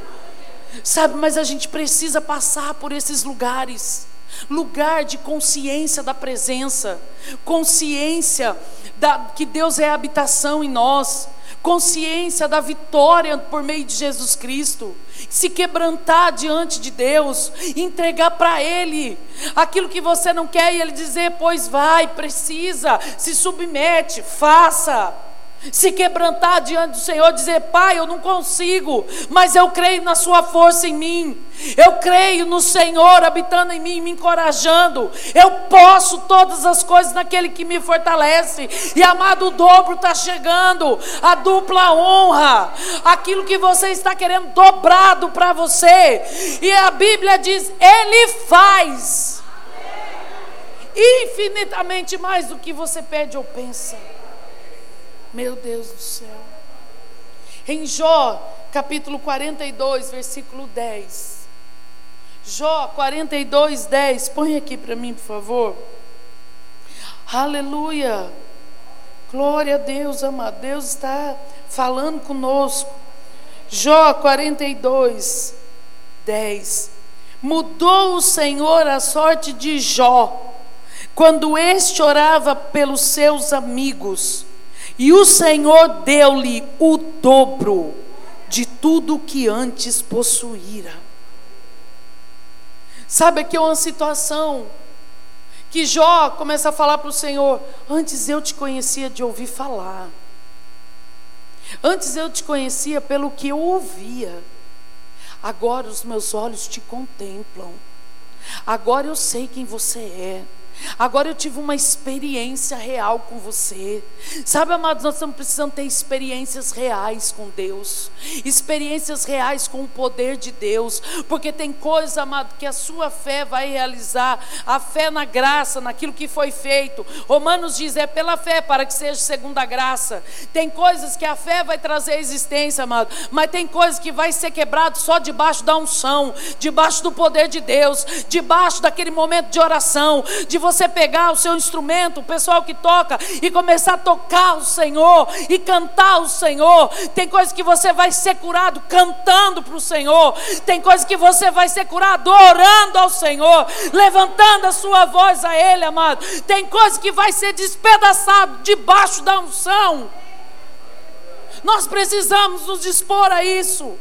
Sabe, mas a gente precisa passar por esses lugares lugar de consciência da presença, consciência da, que Deus é habitação em nós, consciência da vitória por meio de Jesus Cristo, se quebrantar diante de Deus, entregar para Ele aquilo que você não quer e Ele dizer: Pois vai, precisa, se submete, faça se quebrantar diante do Senhor, dizer: Pai, eu não consigo, mas eu creio na Sua força em mim, eu creio no Senhor habitando em mim, me encorajando. Eu posso todas as coisas naquele que me fortalece. E amado, o dobro está chegando, a dupla honra, aquilo que você está querendo dobrado para você. E a Bíblia diz: Ele faz infinitamente mais do que você pede ou pensa. Meu Deus do céu. Em Jó, capítulo 42, versículo 10. Jó 42, 10. Põe aqui para mim, por favor. Aleluia. Glória a Deus, amado. Deus está falando conosco. Jó 42, 10. Mudou o Senhor a sorte de Jó, quando este orava pelos seus amigos, e o Senhor deu-lhe o dobro de tudo que antes possuíra. Sabe aqui é uma situação que Jó começa a falar para o Senhor: Antes eu te conhecia de ouvir falar, antes eu te conhecia pelo que eu ouvia, agora os meus olhos te contemplam, agora eu sei quem você é. Agora eu tive uma experiência real com você. Sabe, amados, nós estamos precisando ter experiências reais com Deus, experiências reais com o poder de Deus, porque tem coisa, amado, que a sua fé vai realizar, a fé na graça, naquilo que foi feito. Romanos diz: é pela fé para que seja segundo a graça. Tem coisas que a fé vai trazer à existência, amado, mas tem coisas que vai ser quebrado só debaixo da unção, debaixo do poder de Deus, debaixo daquele momento de oração, de você pegar o seu instrumento, o pessoal que toca, e começar a tocar o Senhor e cantar o Senhor. Tem coisas que você vai ser curado cantando para o Senhor. Tem coisas que você vai ser curado orando ao Senhor, levantando a sua voz a Ele, amado. Tem coisas que vai ser despedaçado debaixo da unção. Nós precisamos nos dispor a isso.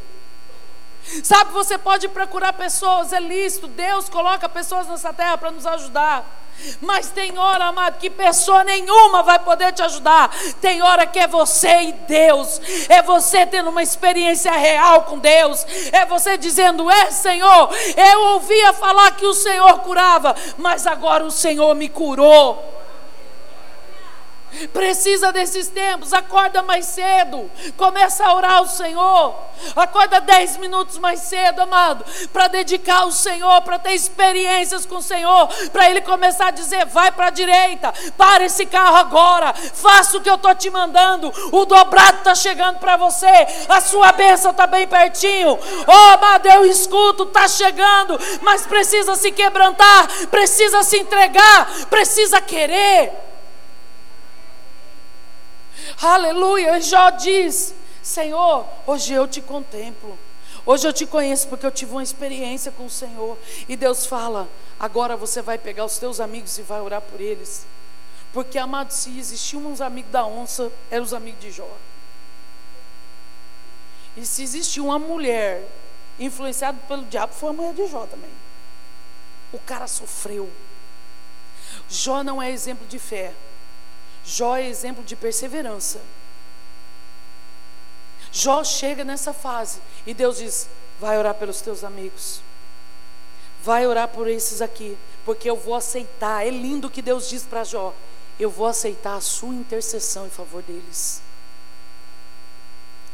Sabe, você pode procurar pessoas, é lícito, Deus coloca pessoas nessa terra para nos ajudar. Mas tem hora, amado, que pessoa nenhuma vai poder te ajudar. Tem hora que é você e Deus. É você tendo uma experiência real com Deus. É você dizendo: É, Senhor, eu ouvia falar que o Senhor curava, mas agora o Senhor me curou. Precisa desses tempos, acorda mais cedo, começa a orar ao Senhor, acorda dez minutos mais cedo, amado, para dedicar ao Senhor, para ter experiências com o Senhor, para Ele começar a dizer: vai para a direita, para esse carro agora, faça o que eu estou te mandando, o dobrado está chegando para você, a sua bênção está bem pertinho, oh amado, eu escuto, está chegando, mas precisa se quebrantar, precisa se entregar, precisa querer. Aleluia. Jó diz: Senhor, hoje eu te contemplo. Hoje eu te conheço porque eu tive uma experiência com o Senhor. E Deus fala: agora você vai pegar os teus amigos e vai orar por eles. Porque, amado, se existiam uns amigos da onça, eram os amigos de Jó. E se existia uma mulher influenciada pelo diabo, foi a mulher de Jó também. O cara sofreu. Jó não é exemplo de fé. Jó é exemplo de perseverança. Jó chega nessa fase e Deus diz: vai orar pelos teus amigos. Vai orar por esses aqui, porque eu vou aceitar. É lindo que Deus diz para Jó. Eu vou aceitar a sua intercessão em favor deles.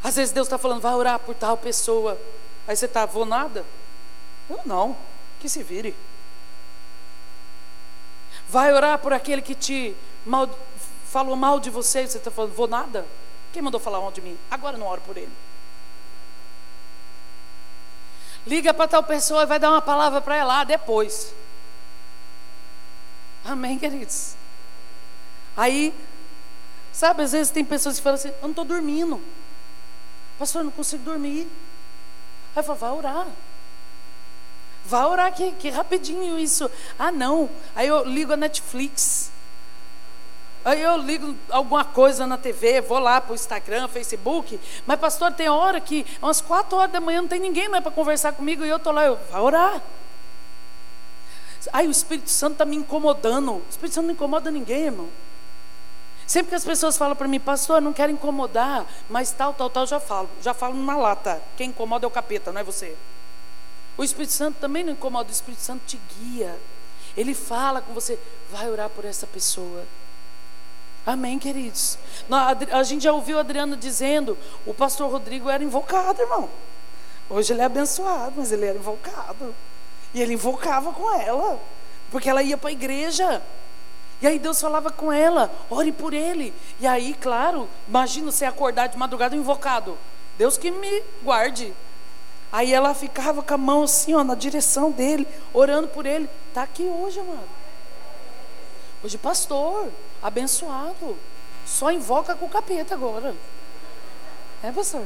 Às vezes Deus está falando, vai orar por tal pessoa. Aí você está, vou nada? Eu não, que se vire. Vai orar por aquele que te mal, falou mal de você, você está falando, vou nada? Quem mandou falar mal de mim? Agora não oro por ele. Liga para tal pessoa e vai dar uma palavra para ela depois. Amém, queridos? Aí, sabe, às vezes tem pessoas que falam assim: Eu não estou dormindo. Pastor, eu não consigo dormir. Aí eu falo: Vai orar. Vai orar que, que rapidinho isso. Ah, não. Aí eu ligo a Netflix. Aí eu ligo alguma coisa na TV, vou lá para o Instagram, Facebook, mas pastor, tem hora que, umas quatro horas da manhã, não tem ninguém mais para conversar comigo e eu estou lá, eu vou orar. Aí o Espírito Santo está me incomodando. O Espírito Santo não incomoda ninguém, irmão. Sempre que as pessoas falam para mim, pastor, não quero incomodar, mas tal, tal, tal, já falo. Já falo na lata. Quem incomoda é o capeta, não é você. O Espírito Santo também não incomoda, o Espírito Santo te guia. Ele fala com você, vai orar por essa pessoa. Amém, queridos. A gente já ouviu a Adriana dizendo: o pastor Rodrigo era invocado, irmão. Hoje ele é abençoado, mas ele era invocado. E ele invocava com ela, porque ela ia para a igreja. E aí Deus falava com ela: ore por ele. E aí, claro, imagina você acordar de madrugada invocado. Deus que me guarde. Aí ela ficava com a mão assim, ó, na direção dele, orando por ele. Está aqui hoje, amado. Hoje, pastor abençoado. Só invoca com o capeta agora. É, pastor?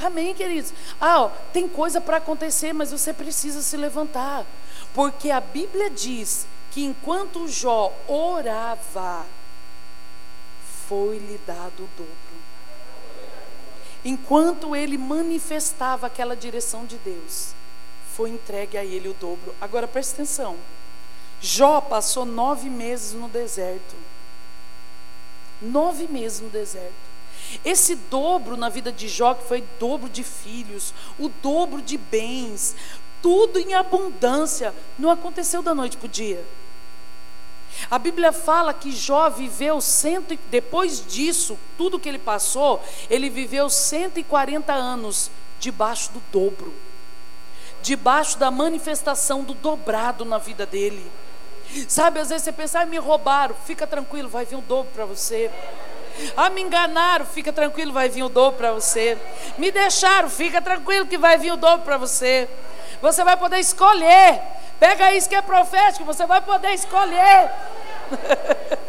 Amém, queridos? Ah, ó, tem coisa para acontecer, mas você precisa se levantar. Porque a Bíblia diz que enquanto Jó orava, foi-lhe dado o dobro. Enquanto ele manifestava aquela direção de Deus, foi entregue a ele o dobro. Agora preste atenção. Jó passou nove meses no deserto. Nove meses no deserto. Esse dobro na vida de Jó, que foi dobro de filhos, o dobro de bens, tudo em abundância, não aconteceu da noite para o dia. A Bíblia fala que Jó viveu cento, depois disso, tudo que ele passou, ele viveu 140 anos debaixo do dobro, debaixo da manifestação do dobrado na vida dele. Sabe, às vezes você pensa, ah, me roubaram, fica tranquilo, vai vir um dobro para você. Ah, me enganaram, fica tranquilo, vai vir o dobro para você. Me deixaram, fica tranquilo que vai vir o dobro para você. Você vai poder escolher. Pega isso que é profético, você vai poder escolher.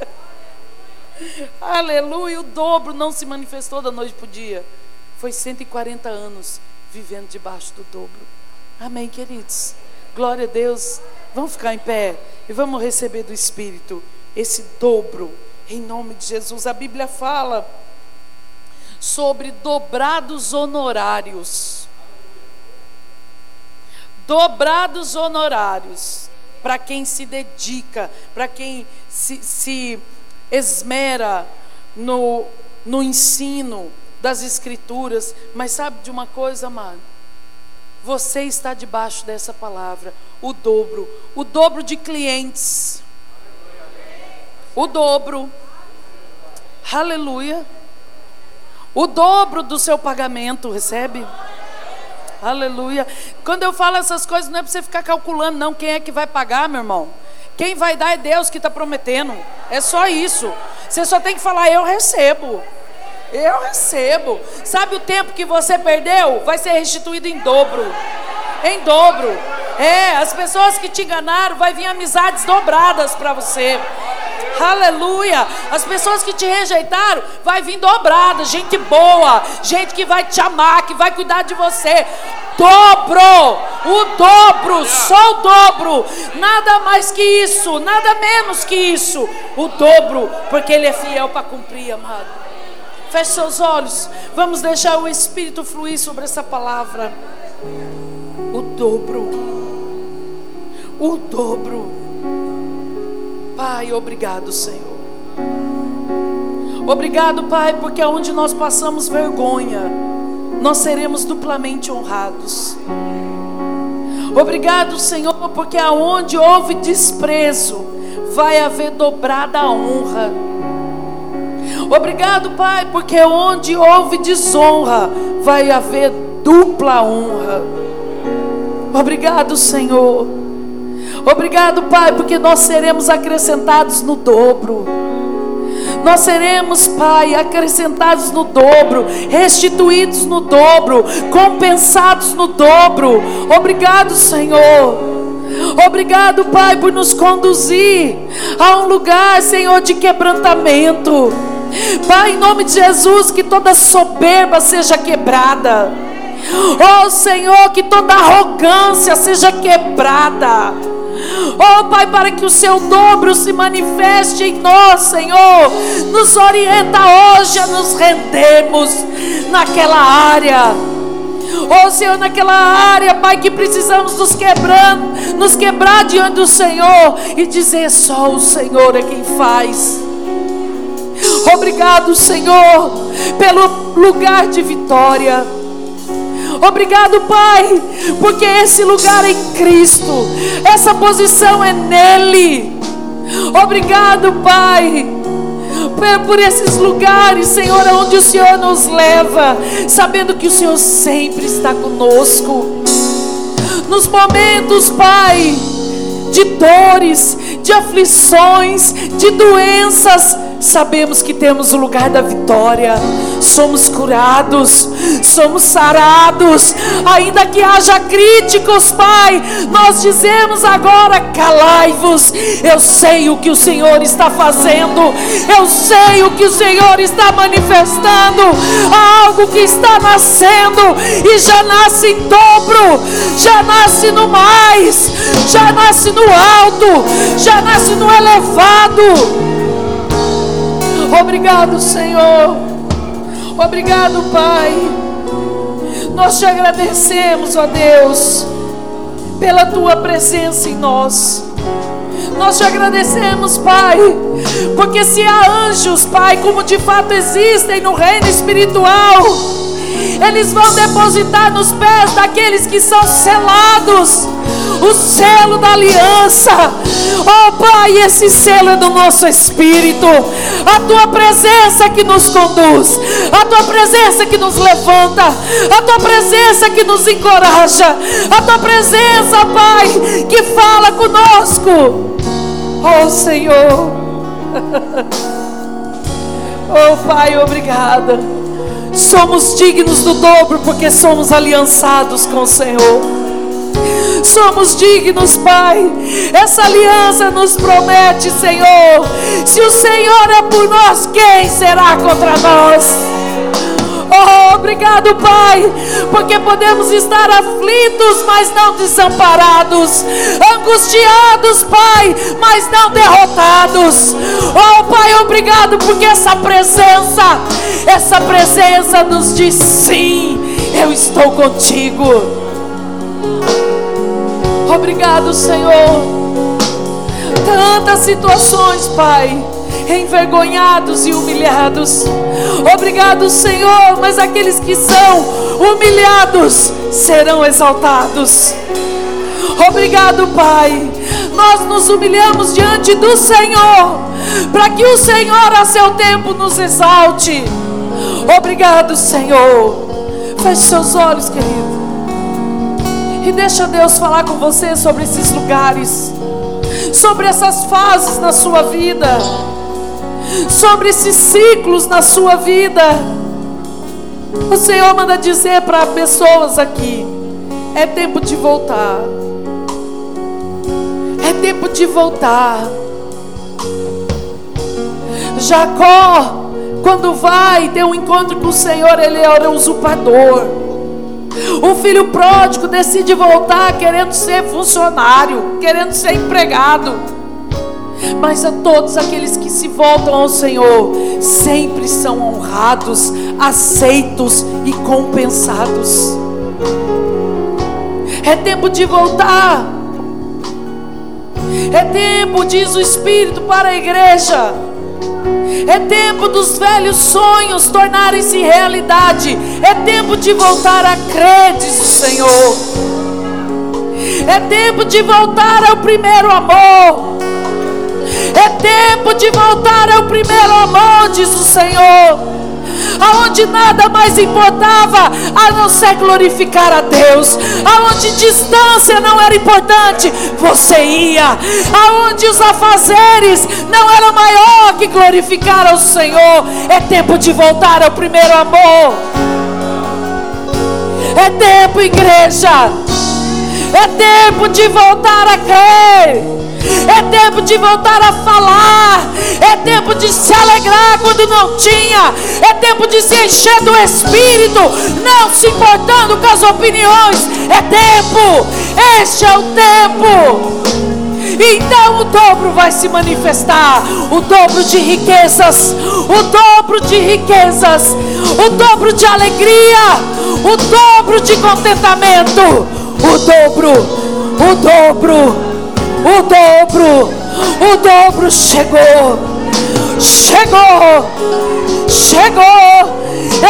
[laughs] Aleluia, o dobro não se manifestou da noite para o dia. Foi 140 anos vivendo debaixo do dobro. Amém, queridos. Glória a Deus. Vamos ficar em pé e vamos receber do Espírito esse dobro em nome de Jesus. A Bíblia fala sobre dobrados honorários. Dobrados honorários para quem se dedica, para quem se, se esmera no, no ensino das Escrituras. Mas sabe de uma coisa, amado? Você está debaixo dessa palavra, o dobro, o dobro de clientes o dobro. Aleluia. O dobro do seu pagamento, recebe? Aleluia. Quando eu falo essas coisas, não é para você ficar calculando, não, quem é que vai pagar, meu irmão. Quem vai dar é Deus que está prometendo. É só isso. Você só tem que falar, eu recebo. Eu recebo. Sabe o tempo que você perdeu? Vai ser restituído em dobro. Em dobro. É, as pessoas que te enganaram, vai vir amizades dobradas para você. Aleluia. As pessoas que te rejeitaram, vai vir dobrada, gente boa, gente que vai te amar, que vai cuidar de você. Dobro, o dobro, só o dobro. Nada mais que isso, nada menos que isso. O dobro, porque ele é fiel para cumprir, amado. Feche seus olhos. Vamos deixar o Espírito fluir sobre essa palavra. O dobro. O dobro. Pai, obrigado, Senhor. Obrigado, Pai, porque aonde nós passamos vergonha, nós seremos duplamente honrados. Obrigado, Senhor, porque aonde houve desprezo, vai haver dobrada honra. Obrigado, Pai, porque onde houve desonra, vai haver dupla honra. Obrigado, Senhor. Obrigado, Pai, porque nós seremos acrescentados no dobro. Nós seremos, Pai, acrescentados no dobro, restituídos no dobro, compensados no dobro. Obrigado, Senhor. Obrigado, Pai, por nos conduzir a um lugar, Senhor, de quebrantamento. Pai, em nome de Jesus, que toda soberba seja quebrada. Oh Senhor, que toda arrogância seja quebrada. Oh Pai, para que o seu dobro se manifeste em nós, Senhor. Nos orienta hoje a nos rendermos naquela área. Oh Senhor, naquela área, Pai, que precisamos nos quebrar, nos quebrar diante do Senhor e dizer só o Senhor é quem faz. Obrigado, Senhor, pelo lugar de vitória. Obrigado, Pai, porque esse lugar é em Cristo, essa posição é nele. Obrigado, Pai por esses lugares, Senhor, onde o Senhor nos leva, sabendo que o Senhor sempre está conosco. Nos momentos, Pai, de dores, de aflições, de doenças, sabemos que temos o lugar da vitória, somos curados, somos sarados, ainda que haja críticos, Pai, nós dizemos agora: calai-vos, eu sei o que o Senhor está fazendo, eu sei o que o Senhor está manifestando, há algo que está nascendo e já nasce em dobro, já nasce no mais, já nasce no alto, já nasce no elevado. Obrigado, Senhor. Obrigado, Pai. Nós te agradecemos, ó Deus, pela tua presença em nós. Nós te agradecemos, Pai, porque se há anjos, Pai, como de fato existem no reino espiritual, eles vão depositar nos pés daqueles que são selados o selo da aliança. Oh Pai, esse selo é do nosso espírito. A tua presença que nos conduz, a tua presença que nos levanta, a tua presença que nos encoraja, a tua presença, Pai, que fala conosco. Oh Senhor. [laughs] Oh Pai, obrigada. Somos dignos do dobro porque somos aliançados com o Senhor somos dignos, Pai. Essa aliança nos promete, Senhor. Se o Senhor é por nós, quem será contra nós? Oh, obrigado, Pai, porque podemos estar aflitos, mas não desamparados, angustiados, Pai, mas não derrotados. Oh, Pai, obrigado, porque essa presença, essa presença nos diz sim, eu estou contigo. Obrigado, Senhor. Tantas situações, Pai, envergonhados e humilhados. Obrigado, Senhor, mas aqueles que são humilhados serão exaltados. Obrigado, Pai. Nós nos humilhamos diante do Senhor, para que o Senhor a seu tempo nos exalte. Obrigado, Senhor. Feche seus olhos, querido. E deixa Deus falar com você sobre esses lugares, sobre essas fases na sua vida, sobre esses ciclos na sua vida. O Senhor manda dizer para pessoas aqui: é tempo de voltar. É tempo de voltar. Jacó, quando vai ter um encontro com o Senhor, ele era usurpador. O filho pródigo decide voltar querendo ser funcionário, querendo ser empregado. Mas a todos aqueles que se voltam ao Senhor, sempre são honrados, aceitos e compensados. É tempo de voltar. É tempo, diz o Espírito, para a igreja é tempo dos velhos sonhos tornarem-se realidade. É tempo de voltar a crer, diz o Senhor. É tempo de voltar ao primeiro amor. É tempo de voltar ao primeiro amor, diz o Senhor aonde nada mais importava a não ser glorificar a Deus, aonde distância não era importante, você ia, aonde os afazeres não era maior que glorificar ao Senhor. É tempo de voltar ao primeiro amor. É tempo, igreja. É tempo de voltar a crer. É tempo de voltar a falar. É tempo de se alegrar quando não tinha. É tempo de se encher do Espírito, não se importando com as opiniões. É tempo. Este é o tempo. Então o dobro vai se manifestar, o dobro de riquezas, o dobro de riquezas, o dobro de alegria, o dobro de contentamento, o dobro, o dobro o dobro, o dobro chegou. Chegou. Chegou.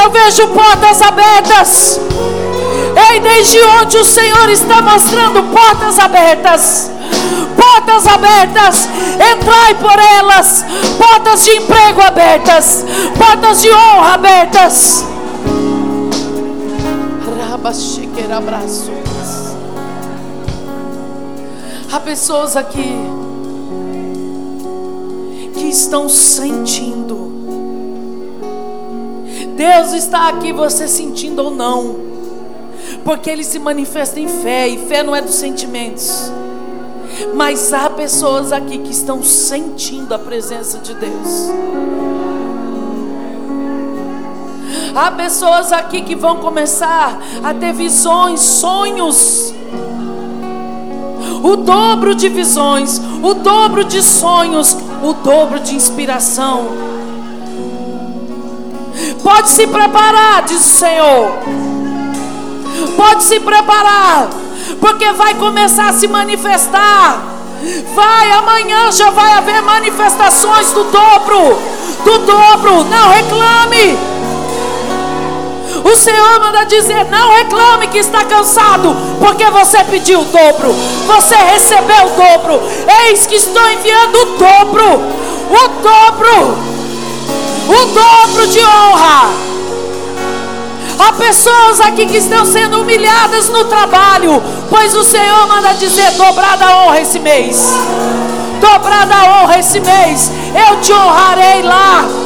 Eu vejo portas abertas. Ei, desde onde o Senhor está mostrando portas abertas. Portas abertas, entrai por elas. Portas de emprego abertas, portas de honra abertas. Raba, abraço. Há pessoas aqui que estão sentindo. Deus está aqui, você sentindo ou não, porque Ele se manifesta em fé, e fé não é dos sentimentos. Mas há pessoas aqui que estão sentindo a presença de Deus. Há pessoas aqui que vão começar a ter visões, sonhos. O dobro de visões, o dobro de sonhos, o dobro de inspiração. Pode se preparar, diz o Senhor. Pode se preparar, porque vai começar a se manifestar. Vai, amanhã já vai haver manifestações do dobro, do dobro. Não reclame. O Senhor manda dizer: não reclame que está cansado, porque você pediu o dobro, você recebeu o dobro. Eis que estou enviando o dobro, o dobro, o dobro de honra. Há pessoas aqui que estão sendo humilhadas no trabalho, pois o Senhor manda dizer: dobrada a honra esse mês. Dobrada a honra esse mês, eu te honrarei lá.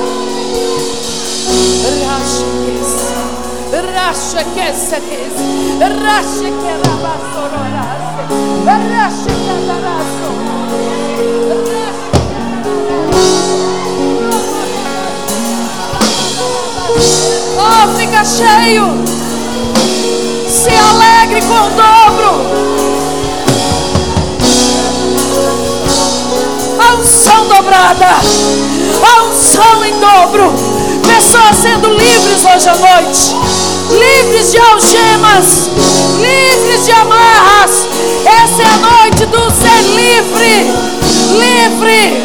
Rasha kesekes. Rasha kerabasororase. Rasha kadaraso. Oh, fica cheio. Se alegre com o dobro. A unção dobrada. A unção em dobro. Pessoas sendo livres hoje à noite livres de algemas, livres de amarras. Essa é a noite do ser livre, livre.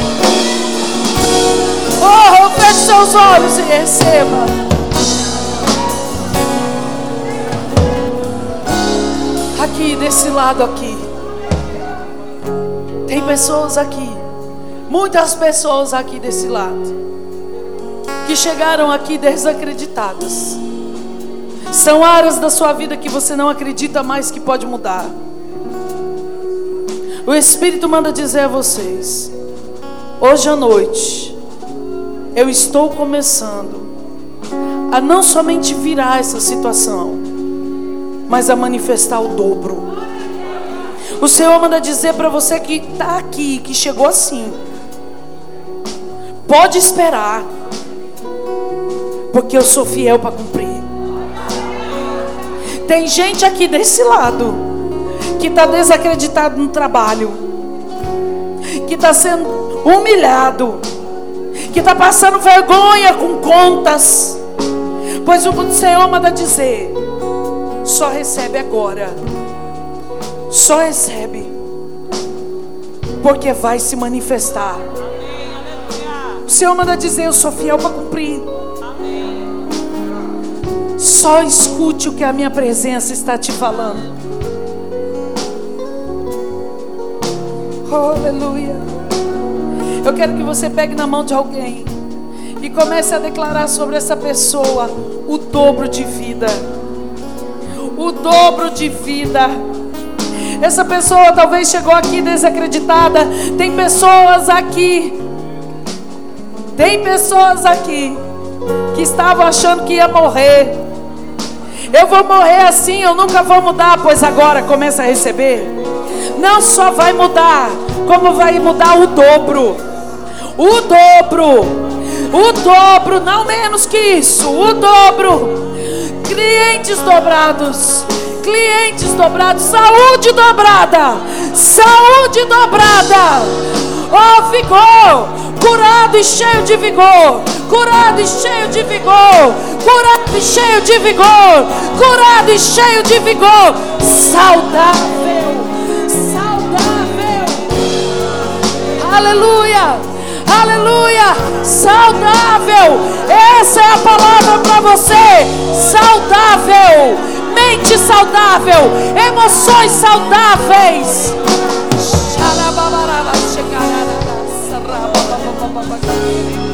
Oh, feche seus olhos e receba. Aqui, desse lado aqui. Tem pessoas aqui, muitas pessoas aqui desse lado, que chegaram aqui desacreditadas são áreas da sua vida que você não acredita mais que pode mudar. O Espírito manda dizer a vocês: hoje à noite, eu estou começando a não somente virar essa situação, mas a manifestar o dobro. O Senhor manda dizer para você que está aqui, que chegou assim, pode esperar, porque eu sou fiel para cumprir. Tem gente aqui desse lado que está desacreditado no trabalho, que está sendo humilhado, que está passando vergonha com contas. Pois o Senhor manda dizer: só recebe agora, só recebe, porque vai se manifestar. O Senhor manda dizer: eu sou fiel para cumprir. Só escute o que a minha presença está te falando. aleluia. Eu quero que você pegue na mão de alguém e comece a declarar sobre essa pessoa o dobro de vida. O dobro de vida. Essa pessoa talvez chegou aqui desacreditada. Tem pessoas aqui. Tem pessoas aqui que estavam achando que ia morrer. Eu vou morrer assim, eu nunca vou mudar, pois agora começa a receber. Não só vai mudar, como vai mudar o dobro. O dobro. O dobro, não menos que isso. O dobro. Clientes dobrados. Clientes dobrados. Saúde dobrada. Saúde dobrada. Oh, vigor. Curado e cheio de vigor. Curado e cheio de vigor. Curado e cheio de vigor, curado e cheio de vigor, saudável, saudável, aleluia, aleluia, saudável, essa é a palavra para você, saudável, mente saudável, emoções saudáveis. Ra, pa, pa, pa, pa, pa, pa.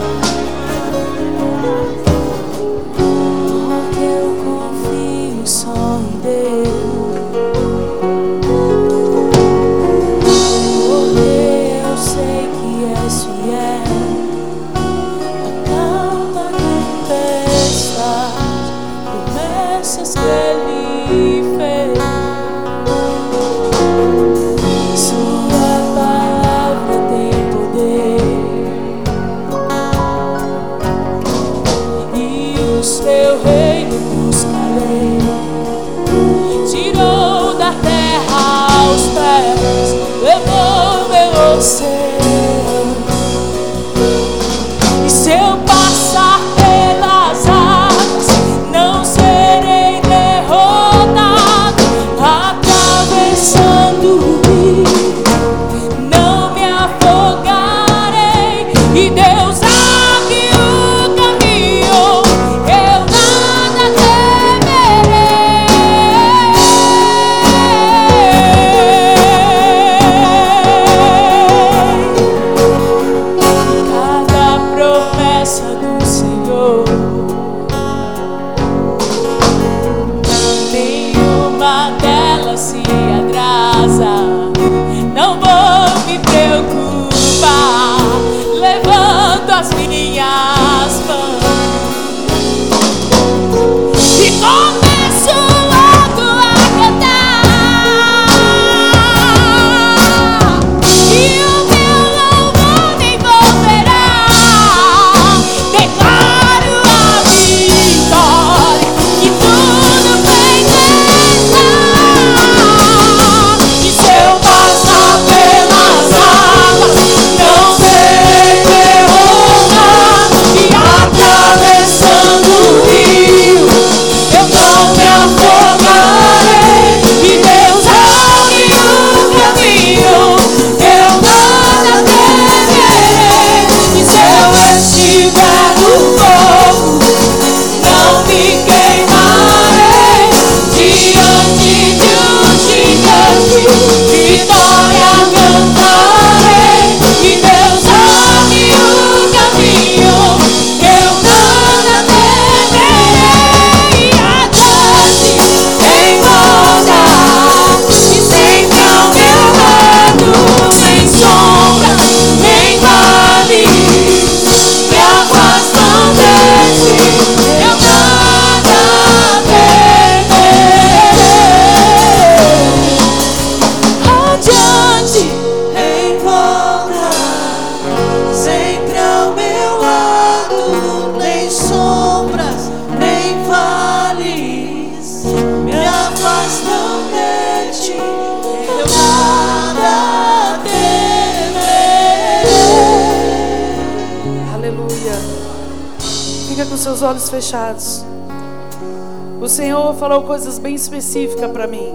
Bem específicas para mim.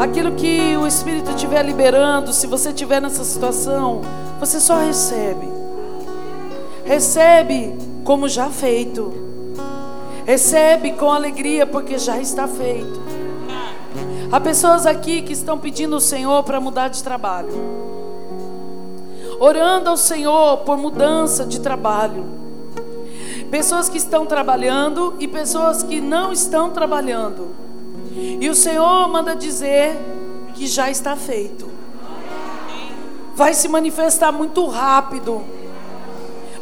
Aquilo que o Espírito estiver liberando, se você estiver nessa situação, você só recebe. Recebe como já feito. Recebe com alegria, porque já está feito. Há pessoas aqui que estão pedindo ao Senhor para mudar de trabalho, orando ao Senhor por mudança de trabalho. Pessoas que estão trabalhando e pessoas que não estão trabalhando. E o Senhor manda dizer que já está feito. Vai se manifestar muito rápido.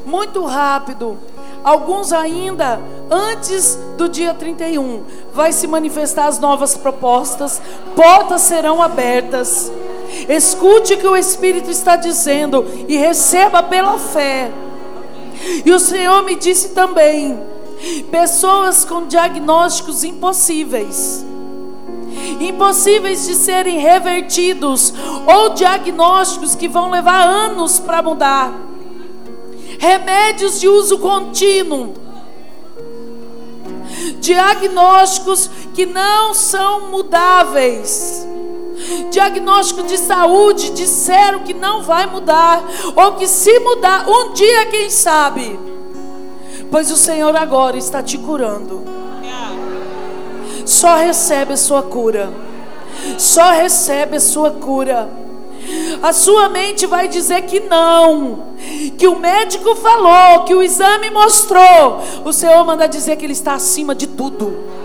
Muito rápido. Alguns ainda antes do dia 31 vai se manifestar as novas propostas, portas serão abertas. Escute o que o Espírito está dizendo e receba pela fé. E o Senhor me disse também: pessoas com diagnósticos impossíveis, impossíveis de serem revertidos, ou diagnósticos que vão levar anos para mudar, remédios de uso contínuo, diagnósticos que não são mudáveis diagnóstico de saúde, disseram que não vai mudar, ou que se mudar, um dia, quem sabe. Pois o Senhor agora está te curando. Só recebe a sua cura. Só recebe a sua cura. A sua mente vai dizer que não, que o médico falou, que o exame mostrou. O Senhor manda dizer que Ele está acima de tudo.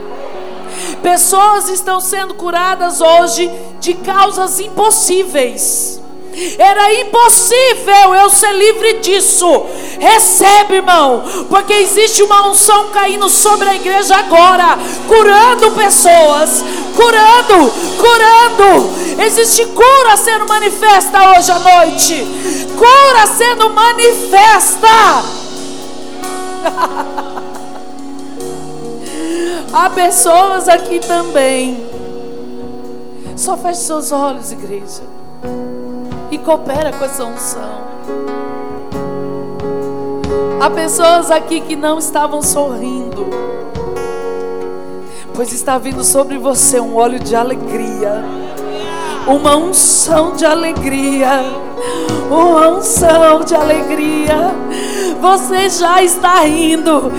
Pessoas estão sendo curadas hoje de causas impossíveis. Era impossível eu ser livre disso. Recebe, irmão, porque existe uma unção caindo sobre a igreja agora, curando pessoas, curando, curando. Existe cura sendo manifesta hoje à noite. Cura sendo manifesta. [laughs] Há pessoas aqui também. Só feche seus olhos, igreja. E Coopera com essa unção. Há pessoas aqui que não estavam sorrindo, pois está vindo sobre você um óleo de alegria, uma unção de alegria, uma unção de alegria. Você já está rindo.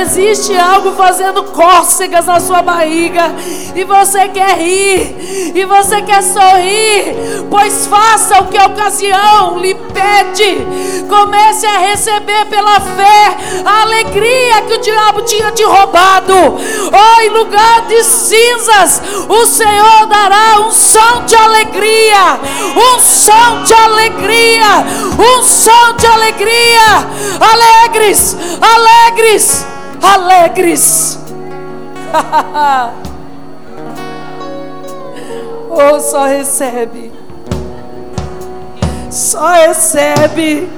Existe algo fazendo cócegas na sua barriga. E você quer rir. E você quer sorrir, pois faça o que a ocasião lhe pede. Comece a receber pela fé a alegria que o diabo tinha te roubado. Oh, em lugar de cinzas, o Senhor dará um som de alegria, um som de alegria, um som de alegria alegres, alegres, alegres. [laughs] oh, só recebe, só recebe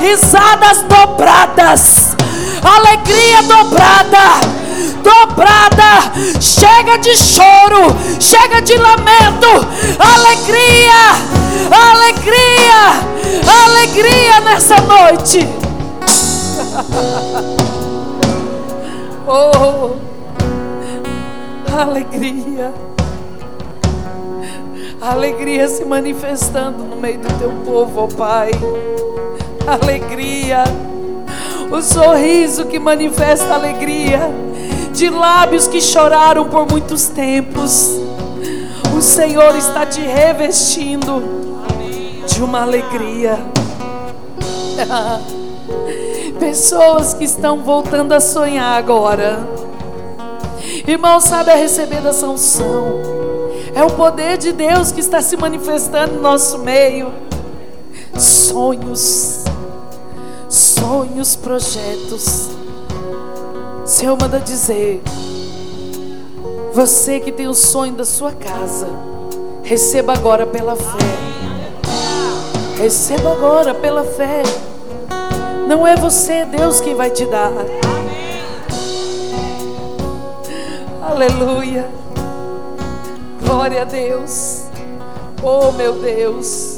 risadas dobradas, alegria dobrada dobrada. Chega de choro, chega de lamento. Alegria, alegria, alegria nessa noite. [laughs] oh, alegria. Alegria se manifestando no meio do teu povo, oh Pai. Alegria. O sorriso que manifesta alegria. De lábios que choraram por muitos tempos. O Senhor está te revestindo de uma alegria. [laughs] Pessoas que estão voltando a sonhar agora. Irmão, sabe receber dessa unção. É o poder de Deus que está se manifestando no nosso meio. Sonhos, sonhos, projetos. Senhor manda dizer: Você que tem o sonho da sua casa, receba agora pela fé. Receba agora pela fé. Não é você, Deus, quem vai te dar. Aleluia. Glória a Deus. Oh, meu Deus.